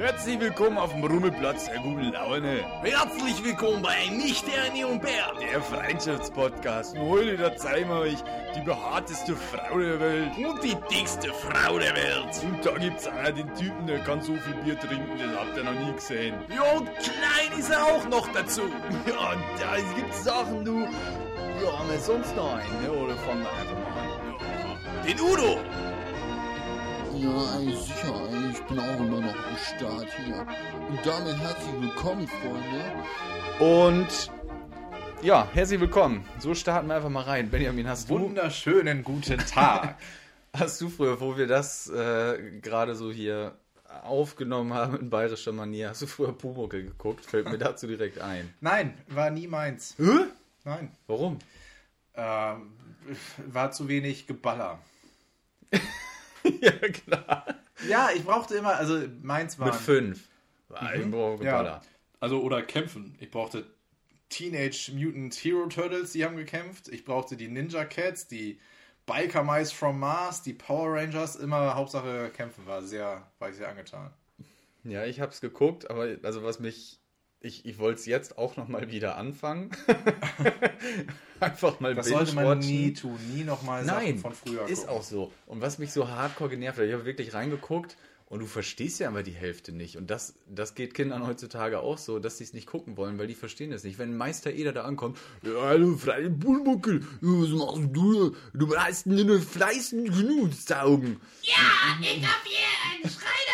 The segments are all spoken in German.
Herzlich willkommen auf dem Rummelplatz der guten Laune. Herzlich willkommen bei Nicht Ernie und Bär. Der Freundschaftspodcast. Und heute da zeigen wir euch die behaarteste Frau der Welt. Und die dickste Frau der Welt. Und da gibt's auch den Typen, der kann so viel Bier trinken, das habt ihr noch nie gesehen. Ja, und klein ist er auch noch dazu. Ja, da gibt's Sachen, du. Ja, haben wir sonst noch einen, ne? Oder fangen wir einfach mal an? Den Udo. Ja, ey, sicher, ey, ich bin auch immer noch am Start hier. Und damit herzlich willkommen, Freunde. Und ja, herzlich willkommen. So starten wir einfach mal rein. Benjamin, hast du, Wunderschönen guten Tag. hast du früher, wo wir das äh, gerade so hier aufgenommen haben in bayerischer Manier, hast du früher Pumuckel geguckt? Fällt mir dazu direkt ein. Nein, war nie meins. Hä? Nein. Warum? Ähm, war zu wenig Geballer. ja, klar. Ja, ich brauchte immer, also meins war. Mit fünf. Irgendwo Ja. Also, oder kämpfen. Ich brauchte Teenage Mutant Hero Turtles, die haben gekämpft. Ich brauchte die Ninja Cats, die Biker Mice from Mars, die Power Rangers. Immer Hauptsache kämpfen war sehr, war ich sehr angetan. Ja, ich hab's geguckt, aber also was mich. Ich, ich wollte es jetzt auch nochmal wieder anfangen. Einfach mal Das sollte man nie tun. Nie nochmal Sachen Nein, von früher ist gucken. auch so. Und was mich so hardcore genervt hat, ich habe wirklich reingeguckt und du verstehst ja aber die Hälfte nicht. Und das, das geht Kindern heutzutage auch so, dass sie es nicht gucken wollen, weil die verstehen das nicht. Wenn Meister Eder da ankommt, ja, hallo, freie Bullmuckel, was machst du? Du hast nur fleißig genug Augen. Ja, ich hab hier ein Schreinergeschäft.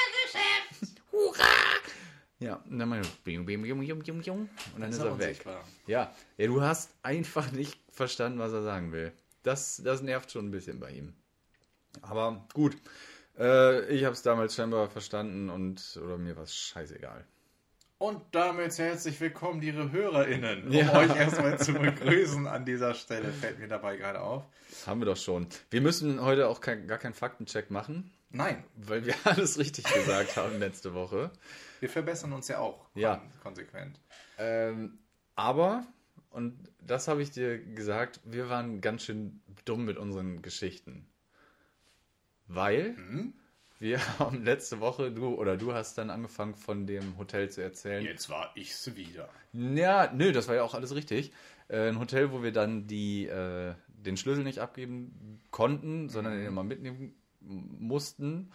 Ja, und dann bing, bing, bing, bing, bing, bing, und dann ist er weg. Ja, ja, du hast einfach nicht verstanden, was er sagen will. Das, das nervt schon ein bisschen bei ihm. Aber gut, äh, ich habe es damals scheinbar verstanden und oder mir war es scheißegal. Und damit herzlich willkommen, liebe HörerInnen. Um Ja. euch erstmal zu begrüßen an dieser Stelle, fällt mir dabei gerade auf. Haben wir doch schon. Wir müssen heute auch kein, gar keinen Faktencheck machen, Nein, weil wir alles richtig gesagt haben letzte Woche. wir verbessern uns ja auch kon Ja. konsequent. Ähm, aber, und das habe ich dir gesagt, wir waren ganz schön dumm mit unseren Geschichten. Weil wir haben letzte Woche, du oder du hast dann angefangen von dem Hotel zu erzählen. Jetzt war ich's wieder. Ja, nö, das war ja auch alles richtig. Äh, ein Hotel, wo wir dann die, äh, den Schlüssel nicht abgeben konnten, sondern den immer mitnehmen mussten.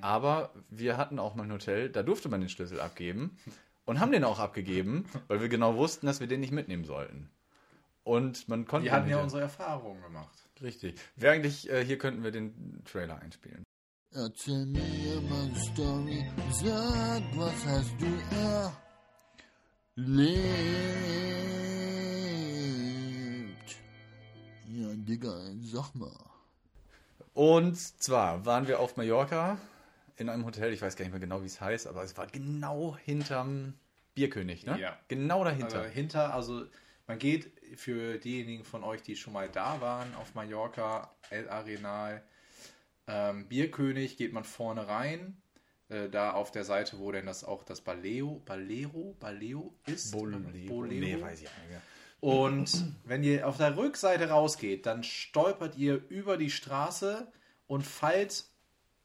Aber wir hatten auch mal ein Hotel, da durfte man den Schlüssel abgeben und haben den auch abgegeben, weil wir genau wussten, dass wir den nicht mitnehmen sollten. Und man konnte Wir hatten ja unsere Erfahrungen gemacht. Richtig. Wäre eigentlich, äh, hier könnten wir den Trailer einspielen. Erzähl mir meine Story, sag, was hast du erlebt? Ja, Digga, sag mal. Und zwar waren wir auf Mallorca in einem Hotel, ich weiß gar nicht mehr genau, wie es heißt, aber es war genau hinterm Bierkönig, ne? Ja. Genau dahinter. Also hinter, also man geht für diejenigen von euch, die schon mal da waren auf Mallorca, El Arenal, ähm, Bierkönig, geht man vorne rein. Äh, da auf der Seite, wo denn das auch das Baleo, Balero, Baleo ist. Bolero. Bolero. Nee, weiß ich nicht. Und wenn ihr auf der Rückseite rausgeht, dann stolpert ihr über die Straße und fallt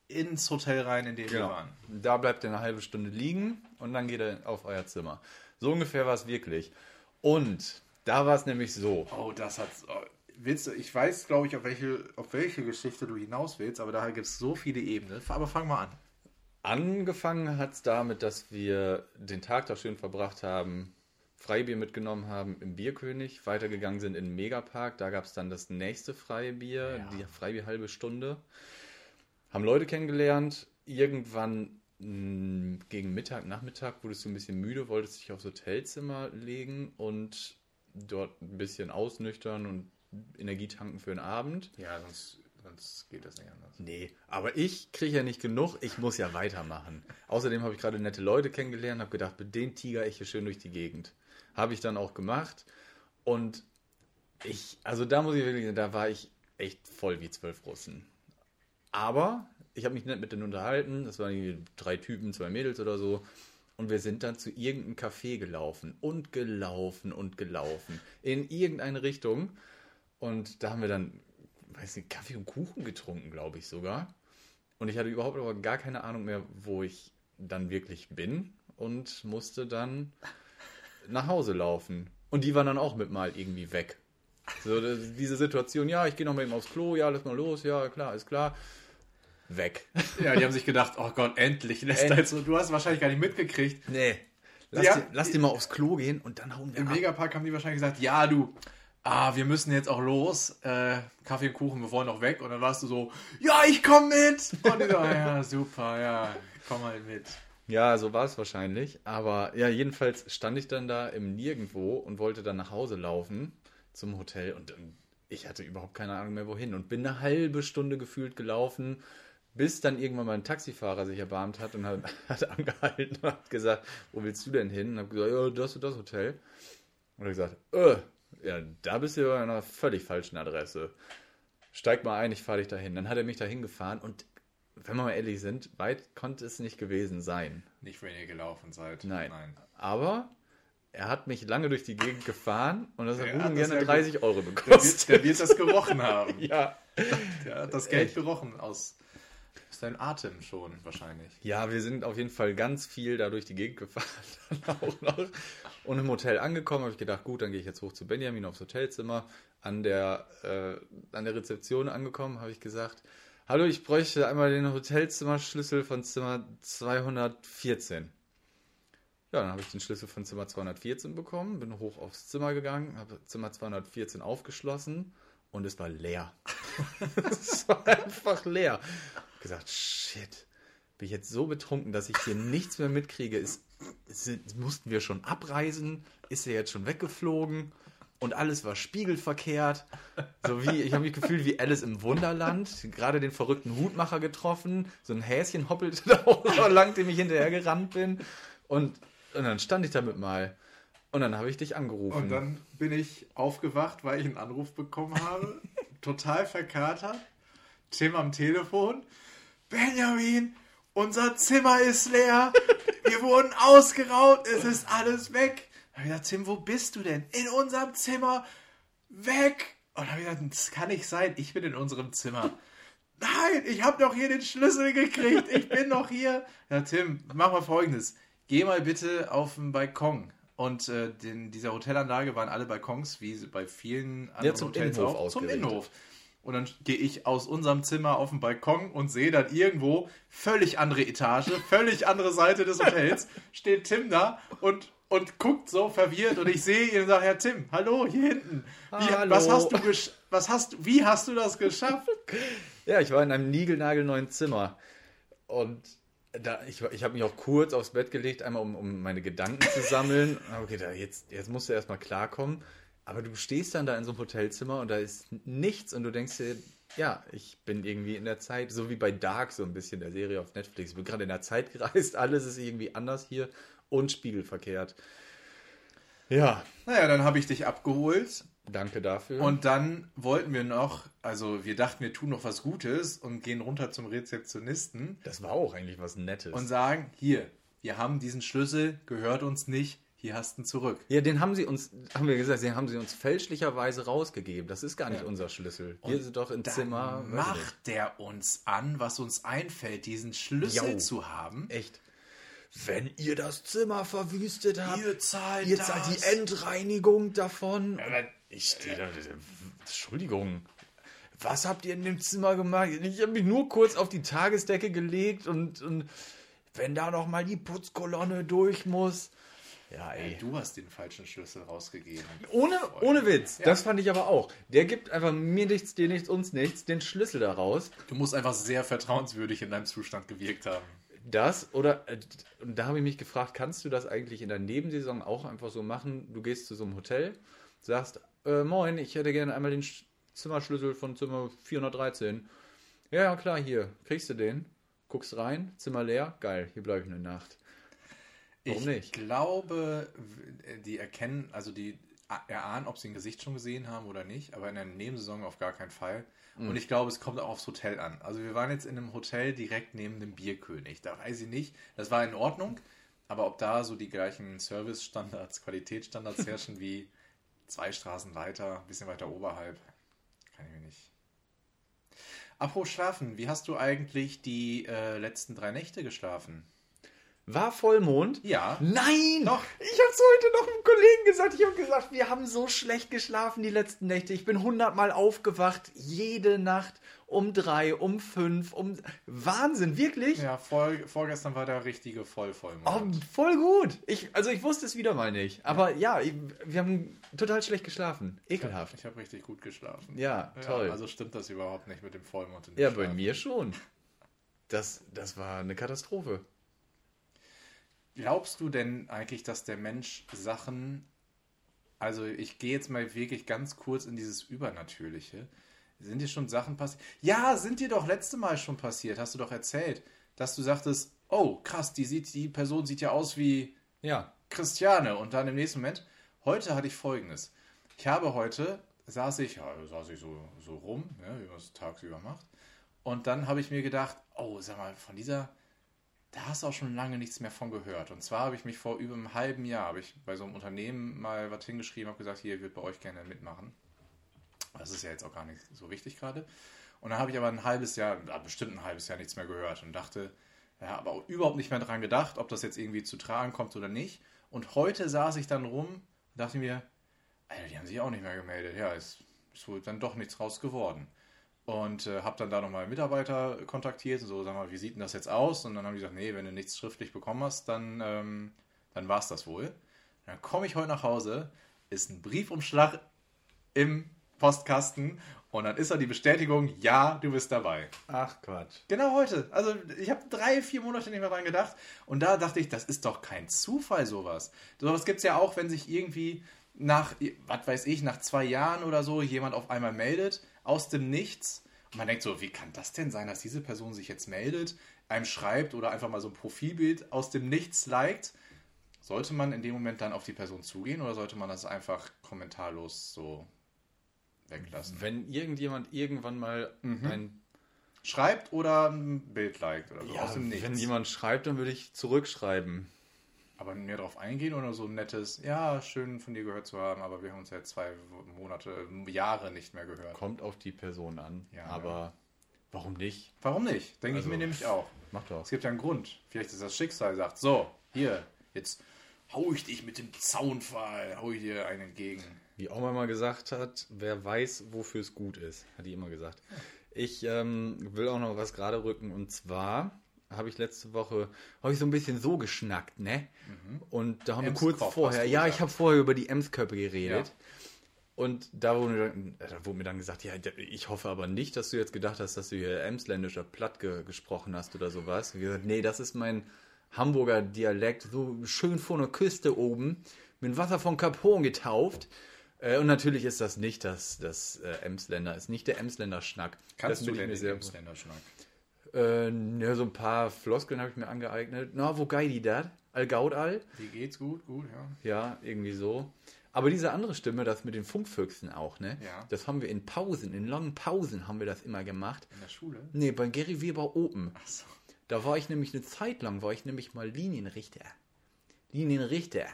ins Hotel rein, in dem wir Genau. waren. Da bleibt ihr eine halbe Stunde liegen und dann geht er auf euer Zimmer. So ungefähr war es wirklich. Und da war es nämlich so. Oh, das hat. Oh, willst du, ich weiß, glaube ich, auf welche, auf welche Geschichte du hinaus willst, aber da gibt es so viele Ebenen. Aber fang mal an. Angefangen hat es damit, dass wir den Tag da schön verbracht haben, Freibier mitgenommen haben im Bierkönig, weitergegangen sind in den Megapark. Da gab es dann das nächste Freibier, die Freibier halbe Stunde. Haben Leute kennengelernt. Irgendwann mh, gegen Mittag, Nachmittag wurdest du ein bisschen müde, wolltest dich aufs Hotelzimmer legen und dort ein bisschen ausnüchtern und Energie tanken für den Abend. Ja, sonst, sonst geht das nicht anders. Nee, aber ich kriege ja nicht genug, ich muss ja weitermachen. Außerdem habe ich gerade nette Leute kennengelernt, habe gedacht, mit denen tiger ich hier schön durch die Gegend. Habe ich dann auch gemacht und ich, also da muss ich wirklich, sagen, da war ich echt voll wie zwölf Russen. Aber ich habe mich nett mit denen unterhalten, das waren irgendwie drei Typen, zwei Mädels oder so. Und wir sind dann zu irgendeinem Café gelaufen und gelaufen und gelaufen. In irgendeine Richtung. Und da haben wir dann, weiß nicht, Kaffee und Kuchen getrunken, glaube ich sogar. Und ich hatte überhaupt aber gar keine Ahnung mehr, wo ich dann wirklich bin und musste dann nach Hause laufen. Und die waren dann auch mit mal irgendwie weg. So, das- diese Situation, ja, ich gehe noch mal eben aufs Klo, ja, lass mal los, ja, klar, ist klar. Weg. Ja, die haben sich gedacht, oh Gott, endlich lässt End- so. Du hast wahrscheinlich gar nicht mitgekriegt. Nee. Lass, Ja. die, lass die mal aufs Klo gehen und dann hauen wir Im ab. Megapark haben die wahrscheinlich gesagt, ja, du, ah, wir müssen jetzt auch los. Äh, Kaffee und Kuchen, wir wollen noch weg. Und dann warst du so, ja, ich komm mit. Und ich so, ja, super, ja, komm halt mit. Ja, so war es wahrscheinlich. Aber ja, jedenfalls stand ich dann da im Nirgendwo und wollte dann nach Hause laufen zum Hotel und ähm, ich hatte überhaupt keine Ahnung mehr wohin und bin eine halbe Stunde gefühlt gelaufen, bis dann irgendwann mal ein Taxifahrer sich erbarmt hat und hat, hat angehalten und hat gesagt, wo willst du denn hin? Und habe gesagt, ja, das und das Hotel. Und er gesagt, äh, ja, da bist du bei einer völlig falschen Adresse. Steig mal ein, ich fahre dich dahin. Dann hat er mich dahin gefahren und wenn wir mal ehrlich sind, weit konnte es nicht gewesen sein. Nicht, wenn ihr gelaufen seid. Nein. Nein. Aber er hat mich lange durch die Gegend gefahren und das hat Der gut hat gerne ja 30 Euro Der wird, gekostet. der wird das gerochen haben. ja. Der hat das Geld Echt? gerochen aus, aus deinem Atem schon wahrscheinlich. ja, wir sind auf jeden Fall ganz viel da durch die Gegend gefahren. Auch noch. Und im Hotel angekommen habe ich gedacht, gut, dann gehe ich jetzt hoch zu Benjamin aufs Hotelzimmer. An der, äh, an der Rezeption angekommen habe ich gesagt, hallo, ich bräuchte einmal den Hotelzimmerschlüssel von Zimmer 214. Ja, dann habe ich den Schlüssel von Zimmer 214 bekommen, bin hoch aufs Zimmer gegangen, habe Zimmer 214 aufgeschlossen und es war leer. es war einfach leer. Ich gesagt, shit, bin ich jetzt so betrunken, dass ich hier nichts mehr mitkriege. Ist, ist, mussten wir schon abreisen? Ist er jetzt schon weggeflogen? Und alles war spiegelverkehrt. So wie, ich habe mich gefühlt wie Alice im Wunderland. Gerade den verrückten Hutmacher getroffen. So ein Häschen hoppelte da auch so lang, dem ich hinterher gerannt bin. Und, und dann stand ich damit mal. Und dann habe ich dich angerufen. Und dann bin ich aufgewacht, weil ich einen Anruf bekommen habe. total verkatert. Tim am Telefon. Benjamin, unser Zimmer ist leer. Wir wurden ausgeraubt. Es ist alles weg. Da habe ich gesagt, Tim, wo bist du denn? In unserem Zimmer. Weg. Und habe ich gesagt, das kann nicht sein. Ich bin in unserem Zimmer. Nein, ich habe doch hier den Schlüssel gekriegt. Ich bin noch hier. Ja, Tim, mach mal folgendes. Geh mal bitte auf den Balkon. Und äh, in dieser Hotelanlage waren alle Balkons, wie bei vielen anderen zum Hotels Innenhof auch, zum. Innenhof. Und dann gehe ich aus unserem Zimmer auf den Balkon und sehe dann irgendwo völlig andere Etage, völlig andere Seite des Hotels, steht Tim da und, und guckt so verwirrt und ich sehe ihn und sage, Herr Tim, hallo, hier hinten. Wie, Hallo. Was hast du was hast wie hast du das geschafft? Ja, ich war in einem niegelnagelneuen Zimmer. Und da, ich, ich habe mich auch kurz aufs Bett gelegt, einmal um, um meine Gedanken zu sammeln. Hab gedacht, jetzt, jetzt musst du erstmal klarkommen. Aber du stehst dann da in so einem Hotelzimmer und da ist nichts und du denkst dir, ja, ich bin irgendwie in der Zeit, so wie bei Dark, so ein bisschen der Serie auf Netflix. Ich bin gerade in der Zeit gereist, alles ist irgendwie anders hier und spiegelverkehrt. Ja, Naja, dann habe ich dich abgeholt danke dafür. und dann wollten wir noch, also wir dachten, wir tun noch was Gutes und gehen runter zum Rezeptionisten das war auch eigentlich was Nettes. und sagen, hier, wir haben diesen Schlüssel, gehört uns nicht, hier hast du ihn zurück. Ja, den haben sie uns, haben wir gesagt, den haben sie uns fälschlicherweise rausgegeben. Das ist gar nicht Ja. unser Schlüssel. Wir sind doch im Zimmer. macht der uns an, was uns einfällt, diesen Schlüssel Jo. zu haben. Echt. Wenn ihr das Zimmer verwüstet habt, Ihr zahlt ihr zahlt die Endreinigung davon. Ich stehe da, Entschuldigung. Was habt ihr in dem Zimmer gemacht? Ich habe mich nur kurz auf die Tagesdecke gelegt und, und wenn da noch mal die Putzkolonne durch muss. Ja, ey. Du hast den falschen Schlüssel rausgegeben. Ohne, ohne Witz. Das fand ich aber auch. Der gibt einfach mir nichts, dir nichts, uns nichts, den Schlüssel daraus. Du musst einfach sehr vertrauenswürdig in deinem Zustand gewirkt haben. Das oder, äh, da habe ich mich gefragt, kannst du das eigentlich in der Nebensaison auch einfach so machen? Du gehst zu so einem Hotel, sagst, äh, moin, ich hätte gerne einmal den Sch- Zimmerschlüssel von Zimmer 413. Ja, ja, klar, hier, kriegst du den. Guckst rein, Zimmer leer, geil, hier bleibe ich eine Nacht. Warum ich nicht? glaube, die erkennen, also die erahnen, ob sie ein Gesicht schon gesehen haben oder nicht, aber in der Nebensaison auf gar keinen Fall. Mhm. Und ich glaube, es kommt auch aufs Hotel an. Also wir waren jetzt in einem Hotel direkt neben dem Bierkönig. Da weiß ich nicht. Das war in Ordnung, aber ob da so die gleichen Service-Standards, Qualitätsstandards herrschen wie zwei Straßen weiter, ein bisschen weiter oberhalb, kann ich mir nicht. Apropos Schlafen, wie hast du eigentlich die äh, letzten drei Nächte geschlafen? War Vollmond? Ja. Nein! Doch. Ich hab's heute noch einem Kollegen gesagt. Ich habe gesagt, wir haben so schlecht geschlafen die letzten Nächte. Ich bin hundertmal aufgewacht. Jede Nacht um drei, um fünf, um. Wahnsinn, wirklich? Ja, vor, vorgestern war der richtige Oh, Vollvollmond. voll gut. Ich, also ich wusste es wieder mal nicht. Aber ja, ich, wir haben total schlecht geschlafen. Ekelhaft. Ich habe richtig gut geschlafen. Ja, toll. Ja, also stimmt das überhaupt nicht mit dem Vollmond. in Ja, bei mir schon. Das, das war eine Katastrophe. Glaubst du denn eigentlich, dass der Mensch Sachen, also ich gehe jetzt mal wirklich ganz kurz in dieses Übernatürliche. Sind dir schon Sachen passiert? Ja, sind dir doch letzte Mal schon passiert, hast du doch erzählt, dass du sagtest, oh krass, die, sieht, die Person sieht ja aus wie Ja. Christiane. Und dann im nächsten Moment, heute hatte ich folgendes. Ich habe heute, saß ich, ja, saß ich so, so rum, ja, wie man es tagsüber macht. Und dann habe ich mir gedacht, oh, sag mal, von dieser, da hast du auch schon lange nichts mehr von gehört. Und zwar habe ich mich vor über einem halben Jahr, habe ich bei so einem Unternehmen mal was hingeschrieben, habe gesagt, hier, ich würde bei euch gerne mitmachen. Das ist ja jetzt auch gar nicht so wichtig gerade. Und dann habe ich aber ein halbes Jahr, ah, bestimmt ein halbes Jahr nichts mehr gehört und dachte, ja, aber überhaupt nicht mehr dran gedacht, ob das jetzt irgendwie zu tragen kommt oder nicht. Und heute saß ich dann rum und dachte mir, Alter, die haben sich auch nicht mehr gemeldet. Ja, ist, ist wohl dann doch nichts raus geworden. Und äh, habe dann da nochmal Mitarbeiter kontaktiert und so, sag mal, wie sieht denn das jetzt aus? Und dann haben die gesagt, nee, wenn du nichts schriftlich bekommen hast, dann, ähm, dann war es das wohl. Dann komme ich heute nach Hause, ist ein Briefumschlag im Postkasten und dann ist da die Bestätigung, ja, du bist dabei. Ach Quatsch. Genau heute. Also ich habe drei, vier Monate nicht mehr dran gedacht. Und da dachte ich, das ist doch kein Zufall, sowas. Sowas gibt es ja auch, wenn sich irgendwie nach, was weiß ich, nach zwei Jahren oder so jemand auf einmal meldet, aus dem Nichts. Und man denkt so, wie kann das denn sein, dass diese Person sich jetzt meldet, einem schreibt oder einfach mal so ein Profilbild aus dem Nichts liked? Sollte man in dem Moment dann auf die Person zugehen oder sollte man das einfach kommentarlos so weglassen? Wenn irgendjemand irgendwann mal ein. Schreibt oder ein Bild liked oder so Ja, aus dem Nichts. wenn jemand schreibt, dann würde ich zurückschreiben. Aber mehr drauf eingehen oder so ein nettes, ja, schön von dir gehört zu haben, aber wir haben uns ja zwei Monate, Jahre nicht mehr gehört. Kommt auf die Person an. Ja, aber warum nicht? Warum nicht? Denke Also- ich mir nämlich auch. Mach doch. Es gibt ja einen Grund. Vielleicht ist das Schicksal, sagt, so, hier, jetzt hau ich dich mit dem Zaunpfahl, hau ich dir einen entgegen. Wie Oma mal gesagt hat, wer weiß, wofür es gut ist, hat die immer gesagt. Ich ähm, will auch noch was gerade rücken und zwar habe ich letzte Woche habe ich so ein bisschen so geschnackt, ne? Und da haben wir kurz vorher, ja, gesagt. ich habe vorher über die Emsköppe geredet. Ja. Und da wurde, dann- da wurde mir dann gesagt, ja, ich hoffe aber nicht, dass du jetzt gedacht hast, dass du hier emsländischer Platt ge gesprochen hast oder sowas. Ich gesagt, nee, das ist mein Hamburger Dialekt, so schön vor der Küste oben, mit Wasser von Kap Hoorn getauft. Äh, Und natürlich ist das nicht das, das äh, Emsländer, ist nicht der Emsländer Schnack. Kannst das du denn mir den sehr Emsländerschnack? Äh, ja, so ein paar Floskeln habe ich mir angeeignet. Na, wo geil die dat? Al Gaud all? Wie geht's gut? Gut, ja. Ja, irgendwie so. Aber diese andere Stimme, das mit den Funkfüchsen auch, ne? Ja. Das haben wir in Pausen, in langen Pausen haben wir das immer gemacht. In der Schule? Nee, bei Gary Weber Open. Achso. Da war ich nämlich eine Zeit lang, war ich nämlich mal Linienrichter. Linienrichter.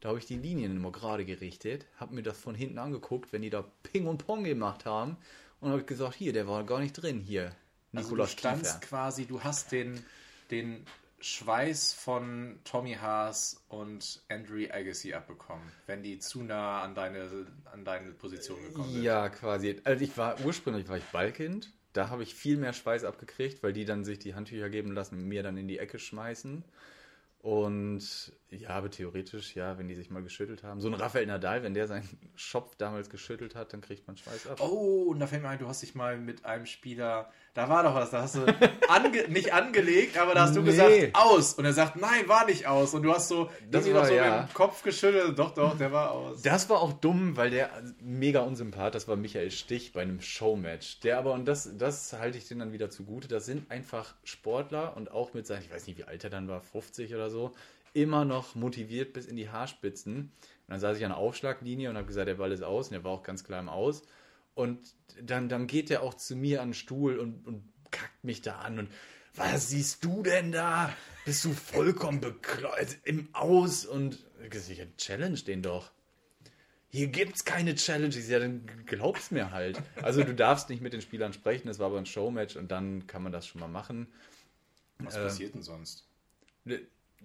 Da habe ich die Linien immer gerade gerichtet, habe mir das von hinten angeguckt, wenn die da Ping und Pong gemacht haben. Und habe gesagt, hier, der war gar nicht drin, hier. Also du Nikolaus standst Kiefer. quasi, du hast den, den Schweiß von Tommy Haas und Andrew Agassi abbekommen, wenn die zu nah an deine, an deine Position gekommen sind. Ja, quasi. Also ich war ursprünglich war ich Ballkind. Da habe ich viel mehr Schweiß abgekriegt, weil die dann sich die Handtücher geben lassen und mir dann in die Ecke schmeißen. Und ja, aber theoretisch, ja, wenn die sich mal geschüttelt haben. So ein Rafael Nadal, wenn der seinen Schopf damals geschüttelt hat, dann kriegt man Schweiß ab. Oh, und da fällt mir ein, du hast dich mal mit einem Spieler, da war doch was, da hast du ange, nicht angelegt, aber da hast du Nee. gesagt, aus. Und er sagt, nein, war nicht aus. Und du hast so, Das war, so ja. mit dem Kopf geschüttelt. Doch, doch, der war aus. Das war auch dumm, weil der mega unsympath, das war Michael Stich bei einem Showmatch. Der aber, und das, das halte ich denen dann wieder zugute, das sind einfach Sportler und auch mit seinen, ich weiß nicht, wie alt er dann war, 50 oder so, immer noch motiviert bis in die Haarspitzen. Und dann saß ich an der Aufschlaglinie und habe gesagt, der Ball ist aus und der war auch ganz klar im Aus. Und dann, dann geht der auch zu mir an den Stuhl und, und kackt mich da an und was siehst du denn da? Bist du vollkommen bekleuert im Aus und ich challenge den doch. Hier gibt's keine Challenges, ja, dann glaub's mir halt. Also du darfst nicht mit den Spielern sprechen, das war aber ein Showmatch und dann kann man das schon mal machen. Was äh, passiert denn sonst?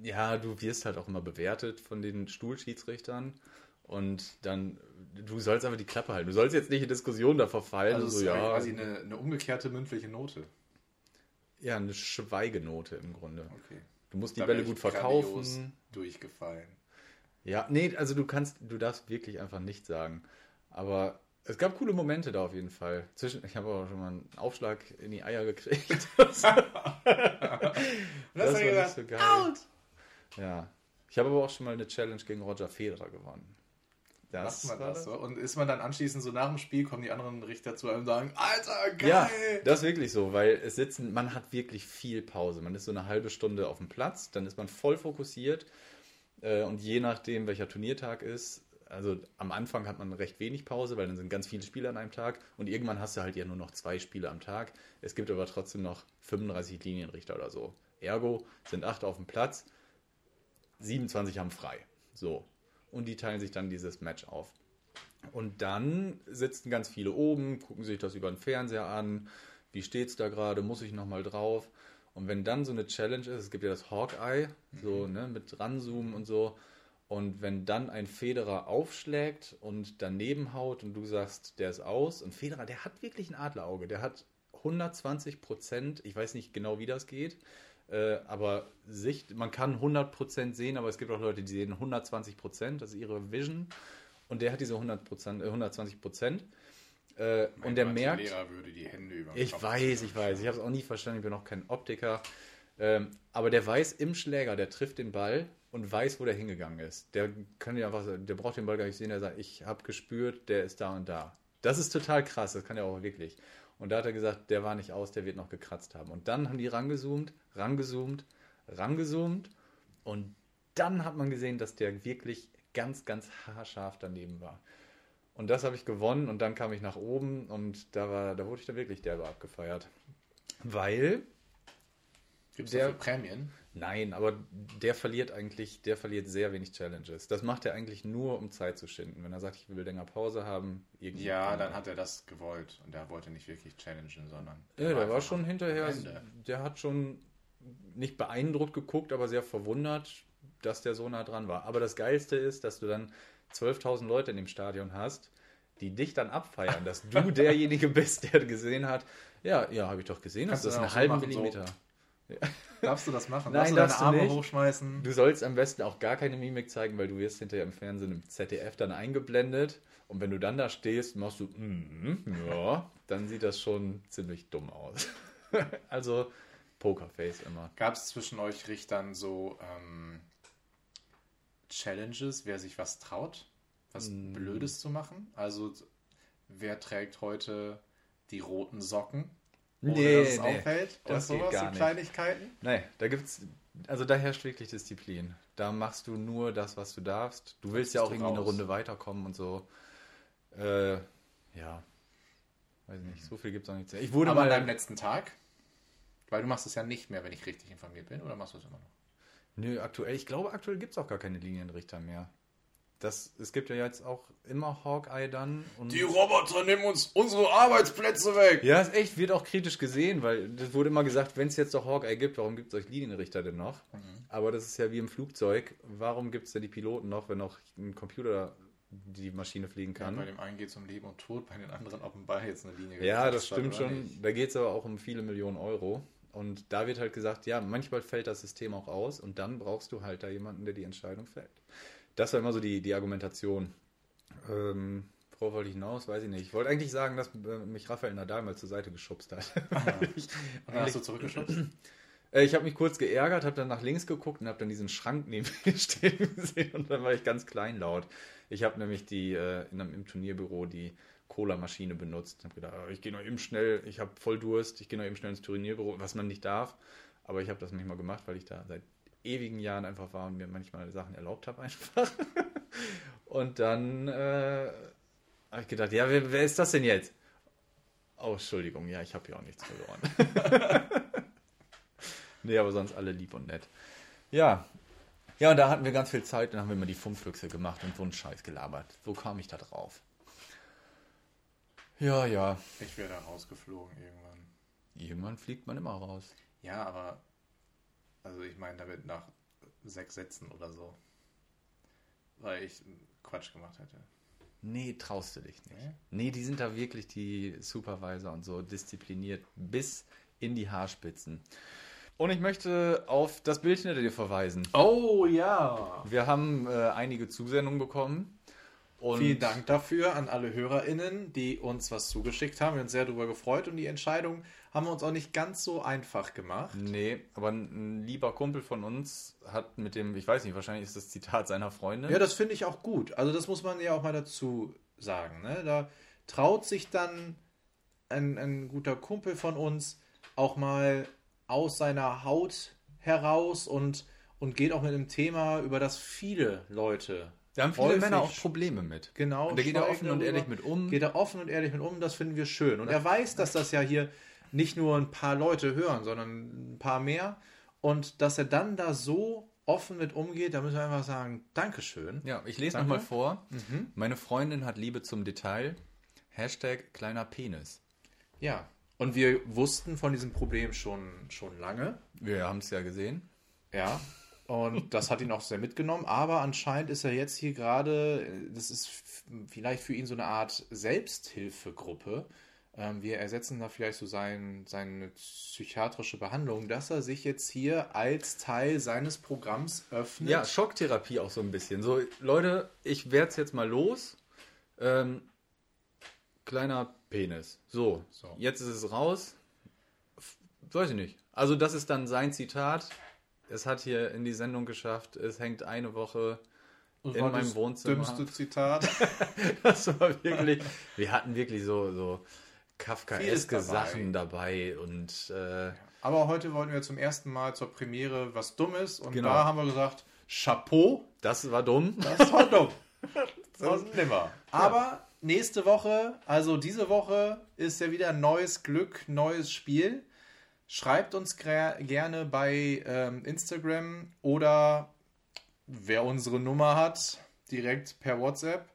Ja, du wirst halt auch immer bewertet von den Stuhlschiedsrichtern. Und dann, du sollst einfach die Klappe halten. Du sollst jetzt nicht in Diskussion da verfallen. Also so, ist ja, quasi eine, eine umgekehrte mündliche Note. ja, eine Schweigenote im Grunde. Okay. Du musst die Da Bälle gut verkaufen. Durchgefallen. Ja, nee, also du kannst, du darfst wirklich einfach nichts sagen. Aber es gab coole Momente da auf jeden Fall. Zwischen, ich habe auch schon mal einen Aufschlag in die Eier gekriegt. das Das war war nicht so geil. Ja. Ich habe aber auch schon mal eine Challenge gegen Roger Federer gewonnen. Das Macht man das so? Und ist man dann anschließend so nach dem Spiel, kommen die anderen Richter zu einem und sagen, Alter, geil! Ja, das ist wirklich so, weil es sitzen, man hat wirklich viel Pause. Man ist so eine halbe Stunde auf dem Platz, dann ist man voll fokussiert äh, und je nachdem, welcher Turniertag ist, also am Anfang hat man recht wenig Pause, weil dann sind ganz viele Spiele an einem Tag und irgendwann hast du halt ja nur noch zwei Spiele am Tag. Es gibt aber trotzdem noch 35 Linienrichter oder so. Ergo sind acht auf dem Platz, 27 haben frei. So. Und die teilen sich dann dieses Match auf. Und dann sitzen ganz viele oben, gucken sich das über den Fernseher an. Wie steht's da gerade? Muss ich nochmal drauf? Und wenn dann so eine Challenge ist, es gibt ja das Hawkeye, so ne, mit ranzoomen und so. Und wenn dann ein Federer aufschlägt und daneben haut und du sagst, der ist aus, und Federer, der hat wirklich ein Adlerauge, der hat 120 Prozent, ich weiß nicht genau, wie das geht, äh, aber Sicht, man kann 100 Prozent sehen, aber es gibt auch Leute, die sehen 120 Prozent, das ist ihre Vision. Und der hat diese 100 Prozent, äh, 120 Prozent. Äh, und der merkt, Lehrer würde die Hände über ich Kopf weiß, ich weiß. Ich habe es auch nie verstanden. Ich bin auch kein Optiker. Ähm, aber der weiß im Schläger, der trifft den Ball und weiß, wo der hingegangen ist. Der kann ja einfach, der braucht den Ball gar nicht sehen. Der sagt, ich habe gespürt, der ist da und da. Das ist total krass. Das kann er auch wirklich. Und da hat er gesagt, der war nicht aus, der wird noch gekratzt haben. Und dann haben die rangezoomt, rangezoomt, rangezoomt. Und dann hat man gesehen, dass der wirklich ganz, ganz haarscharf daneben war. Und das habe ich gewonnen und dann kam ich nach oben und da war, da wurde ich dann wirklich derbe abgefeiert. Weil, Gibt es Prämien? Nein, aber der verliert eigentlich, der verliert sehr wenig Challenges. Das macht er eigentlich nur, um Zeit zu schinden. Wenn er sagt, ich will länger Pause haben, irgendwie. Ja, dann hat er das gewollt. Und er wollte nicht wirklich challengen, sondern. Ja, der war schon hinterher, Ende. der hat schon nicht beeindruckt geguckt, aber sehr verwundert, dass der so nah dran war. Aber das Geilste ist, dass du dann 12.000 Leute in dem Stadion hast, die dich dann abfeiern, dass du derjenige bist, der gesehen hat. Ja, ja, habe ich doch gesehen, Kannst das du ist dann eine auch so halbe machen, so. Darfst du das machen? Nein, darfst du deine darfst du Arme nicht. hochschmeißen? Du sollst am besten auch gar keine Mimik zeigen, weil du wirst hinterher im Fernsehen im ZDF dann eingeblendet. Und wenn du dann da stehst, machst du, mm, ja, dann sieht das schon ziemlich dumm aus. also Pokerface immer. Gab es zwischen euch Richtern so ähm, Challenges, wer sich was traut, was Mm. Blödes zu machen? Also wer trägt heute die roten Socken? Ohne Nee, dass es nee, auffällt? Oder das geht sowas, gar so. Kleinigkeiten? Nein, da gibt's, also da herrscht wirklich Disziplin. Da machst du nur das, was du darfst. Du willst ja auch irgendwie eine raus. Runde weiterkommen und so. Äh, ja, weiß nicht, so viel gibt's auch nicht. Ich wurde Aber an mal, deinem letzten Tag? Weil du machst es ja nicht mehr, wenn ich richtig informiert bin, oder machst du es immer noch? Nö, aktuell, ich glaube, aktuell gibt es auch gar keine Linienrichter mehr. Das, es gibt ja jetzt auch immer Hawkeye dann. Und Roboter nehmen uns unsere Arbeitsplätze weg. ja, ist echt, wird auch kritisch gesehen, weil das wurde immer gesagt, wenn es jetzt doch Hawkeye gibt, warum gibt es euch Linienrichter denn noch? Aber das ist ja wie im Flugzeug. Warum gibt es denn die Piloten noch, wenn auch ein Computer die Maschine fliegen kann? Bei dem einen geht es um Leben und Tod, bei den anderen, ob ein Ball jetzt eine Linie Ja, das stimmt schon. nicht. Da geht es aber auch um viele Millionen Euro. Und da wird halt gesagt, ja, manchmal fällt das System auch aus und dann brauchst du halt da jemanden, der die Entscheidung fällt. Das war immer so die, die Argumentation. Ähm, worauf wollte ich hinaus? Weiß ich nicht. Ich wollte eigentlich sagen, dass äh, mich Rafael Nadal mal zur Seite geschubst hat. ich Und dann hast du zurückgeschubst? äh, ich habe mich kurz geärgert, habe dann nach links geguckt und habe dann diesen Schrank neben mir stehen gesehen und dann war ich ganz kleinlaut. Ich habe nämlich die äh, in einem, im Turnierbüro die Cola-Maschine benutzt. Ich habe gedacht, ah, ich gehe noch eben schnell, ich habe voll Durst, ich gehe noch eben schnell ins Turnierbüro, was man nicht darf. Aber ich habe das manchmal gemacht, weil ich da seit ewigen Jahren einfach war und mir manchmal Sachen erlaubt habe einfach. und dann äh, habe ich gedacht, ja, wer, wer ist das denn jetzt? Oh, Entschuldigung, ja, ich habe hier auch nichts verloren. nee, aber sonst alle lieb und nett. Ja. Ja, und da hatten wir ganz viel Zeit, dann haben wir immer die Funkfüchse gemacht und so einen Scheiß gelabert. Wo kam ich da drauf? Ja, ja. Ich wäre da rausgeflogen irgendwann. Irgendwann fliegt man immer raus. Ja, aber Also ich meine damit nach sechs Sätzen oder so. Weil ich Quatsch gemacht hätte. Nee, traust du dich nicht. Nee? Nee, die sind da wirklich die Supervisor und so diszipliniert bis in die Haarspitzen. Und ich möchte auf das Bild hinter dir verweisen. Oh ja. Wir haben äh, einige Zusendungen bekommen. Und Vielen Dank dafür an alle HörerInnen, die uns was zugeschickt haben. Wir haben uns sehr darüber gefreut und die Entscheidung haben wir uns auch nicht ganz so einfach gemacht. Nee, aber ein, lieber Kumpel von uns hat mit dem, ich weiß nicht, wahrscheinlich ist das Zitat seiner Freundin. Ja, das finde ich auch gut. Also das muss man ja auch mal dazu sagen. Ne? Da traut sich dann ein, ein guter Kumpel von uns auch mal aus seiner Haut heraus und, und geht auch mit einem Thema, über das viele Leute da haben viele Männer auch Probleme mit. Genau. Und da geht er offen und ehrlich mit um. Geht er offen und ehrlich mit um, das finden wir schön. Und er weiß, dass das ja hier nicht nur ein paar Leute hören, sondern ein paar mehr. Und dass er dann da so offen mit umgeht, da müssen wir einfach sagen, Dankeschön. Ja, ich lese nochmal vor. Meine Freundin hat Liebe zum Detail. Hashtag kleiner Penis. Ja. Und wir wussten von diesem Problem schon, schon lange. Wir haben es ja gesehen. Ja. Und das hat ihn auch sehr mitgenommen. Aber anscheinend ist er jetzt hier gerade, das ist vielleicht für ihn so eine Art Selbsthilfegruppe. Ähm, wir ersetzen da vielleicht so sein, seine psychiatrische Behandlung, dass er sich jetzt hier als Teil seines Programms öffnet. Ja, Schocktherapie auch so ein bisschen. So, Leute, ich werde es jetzt mal los. Ähm, kleiner Penis. So, So. jetzt ist es raus. Weiß ich nicht. Also, das ist dann sein Zitat. Es hat hier in die Sendung geschafft. Es hängt eine Woche in war meinem das Wohnzimmer. Dümmste Zitat. Das war wirklich. Wir hatten wirklich so, so Kafkaeske dabei. Sachen dabei und äh, Aber heute wollten wir zum ersten Mal zur Premiere was Dummes und Genau. da haben wir gesagt, Chapeau, das war dumm. Das war dumm. Das nimmer. Aber nächste Woche, also diese Woche, ist ja wieder neues Glück, neues Spiel. Schreibt uns gerne bei ähm, Instagram oder wer unsere Nummer hat, direkt per WhatsApp.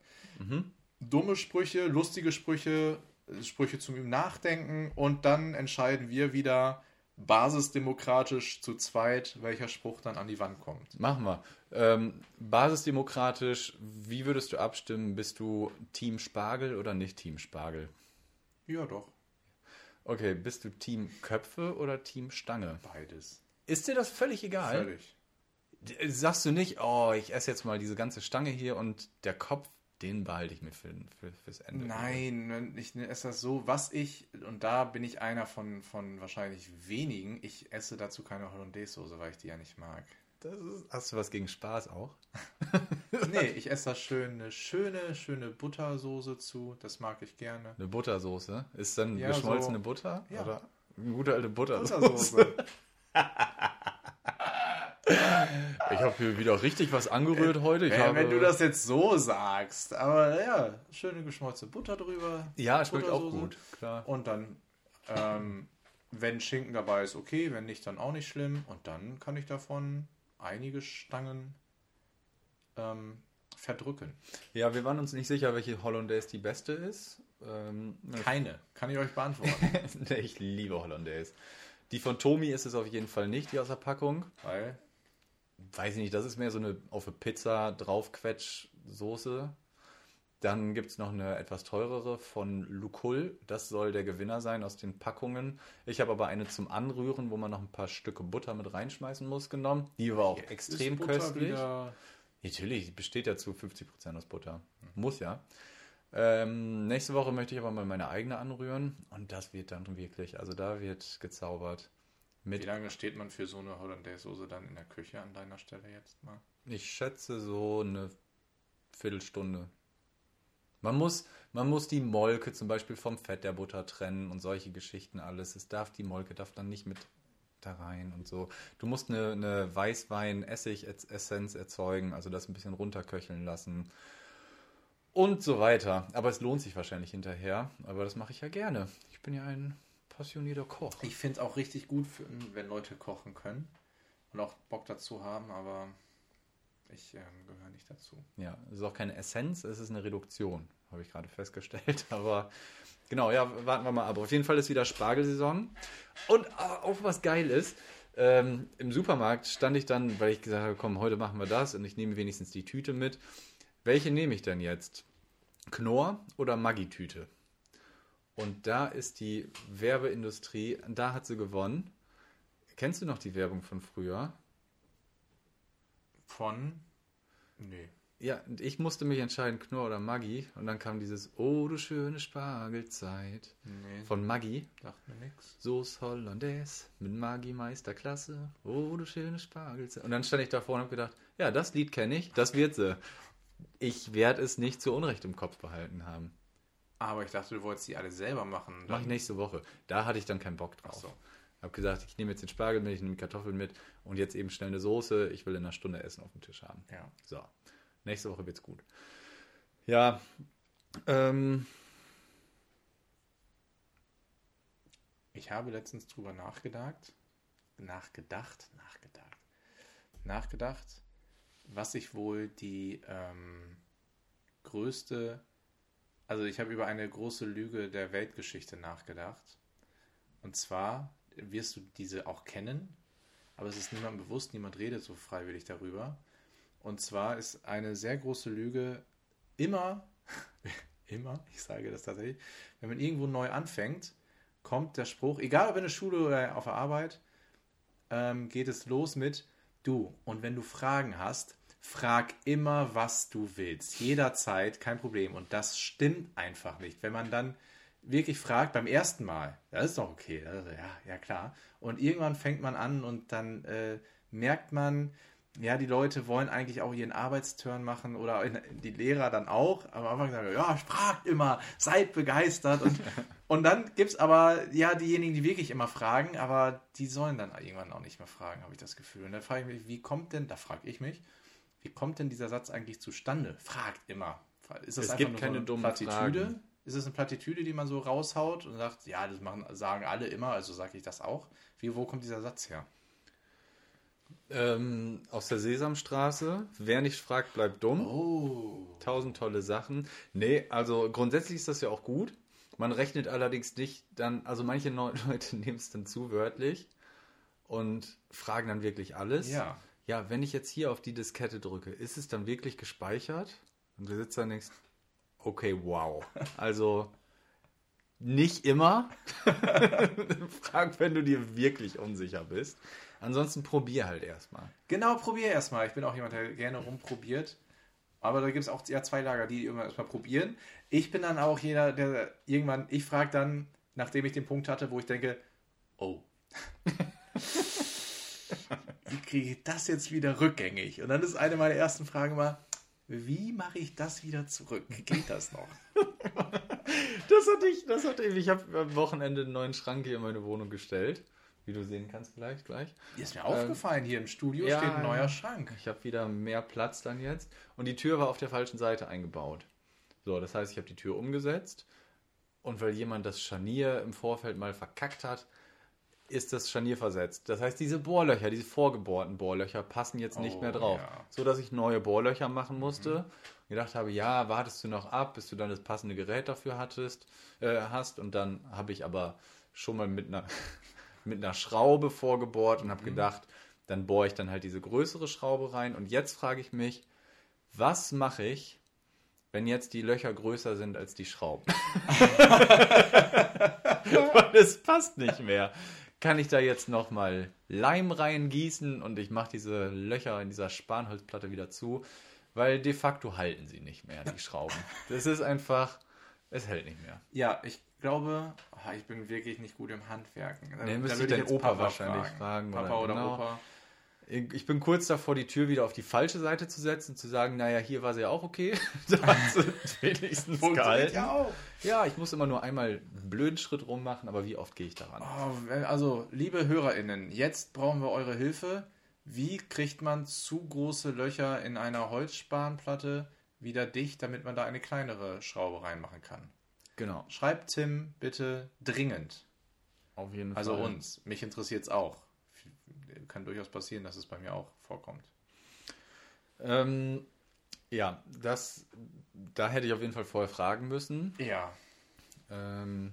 Dumme Sprüche, lustige Sprüche, Sprüche zum Nachdenken und dann entscheiden wir wieder basisdemokratisch zu zweit, welcher Spruch dann an die Wand kommt. Machen wir. Ähm, basisdemokratisch, wie würdest du abstimmen? Bist du Team Spargel oder nicht Team Spargel? Ja, doch. Okay, bist du Team Köpfe oder Team Stange? Beides. Ist dir das völlig egal? Völlig. D- Sagst du nicht, oh, ich esse jetzt mal diese ganze Stange hier und der Kopf, den behalte ich mir für, für, fürs Ende. Nein, ich esse das so, was ich, und da bin ich einer von, von wahrscheinlich wenigen, ich esse dazu keine Hollandaise-Soße, weil ich die ja nicht mag. Das ist, hast du was gegen Spaß auch? Nee, ich esse da schön eine schöne, schöne Buttersoße zu, das mag ich gerne. Eine Buttersoße? Ist dann Ja, geschmolzene so- Butter? Ja. Oder eine gute alte Buttersoße? Buttersoße. Ich habe hier wieder richtig was angerührt heute. Ich wenn, du das jetzt so sagst, aber ja, schöne geschmolzene Butter drüber. Ja, schmeckt auch gut, klar. Und dann, ähm, wenn Schinken dabei ist, okay, wenn nicht, dann auch nicht schlimm. Und dann kann ich davon einige Stangen ähm, verdrücken. Ja, wir waren uns nicht sicher, welche Hollandaise die beste ist. Ähm, Keine, kann ich euch beantworten. nee, ich liebe Hollandaise. Die von Tomi ist es auf jeden Fall nicht, die aus der Packung. Weil, Weiß ich nicht, das ist mehr so eine auf eine Pizza draufquetsch-Soße. Dann gibt es noch eine etwas teurere von Lucul. Das soll der Gewinner sein aus den Packungen. Ich habe aber eine zum Anrühren, wo man noch ein paar Stücke Butter mit reinschmeißen muss, genommen. Die war auch extrem ist Butter köstlich. wieder- Natürlich, die besteht ja zu 50% aus Butter. Muss ja. Ähm, nächste Woche möchte ich aber mal meine eigene anrühren. Und das wird dann wirklich, also da wird gezaubert. Wie Mit, lange steht man für so eine Hollandaise-Soße dann in der Küche an deiner Stelle jetzt mal? ich schätze so eine Viertelstunde. Man muss, man muss die Molke zum Beispiel vom Fett der Butter trennen und solche Geschichten alles. Es darf, die Molke darf dann nicht mit da rein und so. Du musst eine, eine Weißwein-Essig-Essenz erzeugen, also das ein bisschen runterköcheln lassen. Und so weiter. Aber es lohnt sich wahrscheinlich hinterher. Aber das mache ich ja gerne. Ich bin ja ein passionierter Koch. Ich finde es auch richtig gut, wenn Leute kochen können und auch Bock dazu haben, aber ich ähm, gehöre nicht dazu. Ja, es ist auch keine Essenz, es ist eine Reduktion, habe ich gerade festgestellt. Aber genau, ja, warten wir mal ab. Auf jeden Fall ist wieder Spargelsaison. Und äh, auch was geil ist, Ähm, Im Supermarkt stand ich dann, weil ich gesagt habe, komm, heute machen wir das und ich nehme wenigstens die Tüte mit. Welche nehme ich denn jetzt? Knorr oder Maggi-Tüte? Und da ist die Werbeindustrie, da hat sie gewonnen. Kennst du noch die Werbung von früher? Von. Nee. Ja, ich musste mich entscheiden, Knorr oder Maggi. Und dann kam dieses Oh, du schöne Spargelzeit Nee. von Maggi. Sagt mir nix. Soße Hollandaise mit Maggi Meisterklasse. Oh, du schöne Spargelzeit. Und dann stand ich davor und habe gedacht, ja, das Lied kenne ich, das wird sie. Ich werde es nicht zu Unrecht im Kopf behalten haben. Aber ich dachte, du wolltest die alle selber machen. Mache ich nächste Woche. Da hatte ich dann keinen Bock drauf. Ach so. Habe gesagt, ich nehme jetzt den Spargel mit, ich nehme die Kartoffeln mit und jetzt eben schnell eine Soße. Ich will in einer Stunde Essen auf dem Tisch haben. Ja. So, nächste Woche wird's gut. Ja, ähm, Ich habe letztens drüber nachgedacht, nachgedacht, nachgedacht, nachgedacht, was ich wohl die ähm, größte, also ich habe über eine große Lüge der Weltgeschichte nachgedacht. Und zwar wirst du diese auch kennen, aber es ist niemandem bewusst, niemand redet so freiwillig darüber. Und zwar ist eine sehr große Lüge immer, immer, ich sage das tatsächlich, wenn man irgendwo neu anfängt, kommt der Spruch, egal ob in der Schule oder auf der Arbeit, ähm, geht es los mit du. Und wenn du Fragen hast, frag immer, was du willst. Jederzeit, kein Problem. Und das stimmt einfach nicht. Wenn man dann wirklich fragt beim ersten Mal, das ist doch okay, ist, ja, ja klar. Und irgendwann fängt man an und dann äh, merkt man, ja, die Leute wollen eigentlich auch ihren Arbeitsturn machen oder die Lehrer dann auch. Aber am Anfang sagen, wir, ja, fragt immer, seid begeistert. Und, und dann gibt es aber ja diejenigen, die wirklich immer fragen, aber die sollen dann irgendwann auch nicht mehr fragen, habe ich das Gefühl. Und dann frage ich mich, wie kommt denn, da frage ich mich, wie kommt denn dieser Satz eigentlich zustande? Fragt immer. Ist das Es einfach gibt nur keine so eine dummen Plattitüde? Fragen. Ist es eine Plattitüde, die man so raushaut und sagt, ja, das machen, sagen alle immer, also sage ich das auch. Wie, wo kommt dieser Satz her? ähm, aus der Sesamstraße. Wer nicht fragt, bleibt dumm. Oh. Tausend tolle Sachen. Nee, also grundsätzlich ist das ja auch gut. Man rechnet allerdings nicht dann, also manche Leute nehmen es dann zu wörtlich und fragen dann wirklich alles. Ja. Ja, wenn ich jetzt hier auf die Diskette drücke, ist es dann wirklich gespeichert? Und du sitzt da und denkst, okay, wow. Also nicht immer. Frag, wenn du dir wirklich unsicher bist. Ansonsten probier halt erstmal. Genau, probier erstmal. Ich bin auch jemand, der gerne rumprobiert. Aber da gibt es auch ja zwei Lager, die irgendwann erstmal probieren. Ich bin dann auch jeder, der irgendwann, ich frage dann, nachdem ich den Punkt hatte, wo ich denke, oh. wie kriege ich das jetzt wieder rückgängig? Und dann ist eine meiner ersten Fragen mal, wie mache ich das wieder zurück? Geht das noch? Das hatte ich, das hatte ich. Ich habe am Wochenende einen neuen Schrank hier in meine Wohnung gestellt. Wie du sehen kannst vielleicht gleich. Ist mir aufgefallen, hier im Studio ja, steht ein neuer. Schrank. Ich habe wieder mehr Platz dann jetzt. Und die Tür war auf der falschen Seite eingebaut. So, das heißt, ich habe die Tür umgesetzt. Und weil jemand das Scharnier im Vorfeld mal verkackt hat, ist das Scharnier versetzt. Das heißt, diese Bohrlöcher, diese vorgebohrten Bohrlöcher passen jetzt nicht Oh, mehr drauf. ja. So dass ich neue Bohrlöcher machen musste. Und gedacht habe, ja, wartest du noch ab, bis du dann das passende Gerät dafür hattest, äh, hast. Und dann habe ich aber schon mal mit einer, mit einer Schraube vorgebohrt und habe gedacht, dann bohre ich dann halt diese größere Schraube rein. Und jetzt frage ich mich, was mache ich, wenn jetzt die Löcher größer sind als die Schrauben? Weil es passt nicht mehr. Kann ich da jetzt nochmal Leim reingießen und ich mache diese Löcher in dieser Spanholzplatte wieder zu? Weil de facto halten sie nicht mehr, die Schrauben. Das ist einfach, es hält nicht mehr. Ja, ich glaube, ah, ich bin wirklich nicht gut im Handwerken. Da, Nee, müsste ich deinen Opa wahrscheinlich fragen, Papa oder- oder, genau. Opa. Ich bin kurz davor, die Tür wieder auf die falsche Seite zu setzen und zu sagen, naja, hier war sie auch okay. da hat sie wenigstens gehalten. Ja, auch. Ja, ich muss immer nur einmal einen blöden Schritt rummachen, aber wie oft gehe ich daran? Oh, wenn- also, liebe HörerInnen, jetzt brauchen wir eure Hilfe. Wie kriegt man zu große Löcher in einer Holzspanplatte wieder dicht, damit man da eine kleinere Schraube reinmachen kann? Genau, Schreibt Tim bitte dringend. auf jeden Also Fall. uns. Mich interessiert es auch. Kann durchaus passieren, dass es bei mir auch vorkommt. Ähm, ja, das, da hätte ich auf jeden Fall vorher fragen müssen. Ja. Ähm,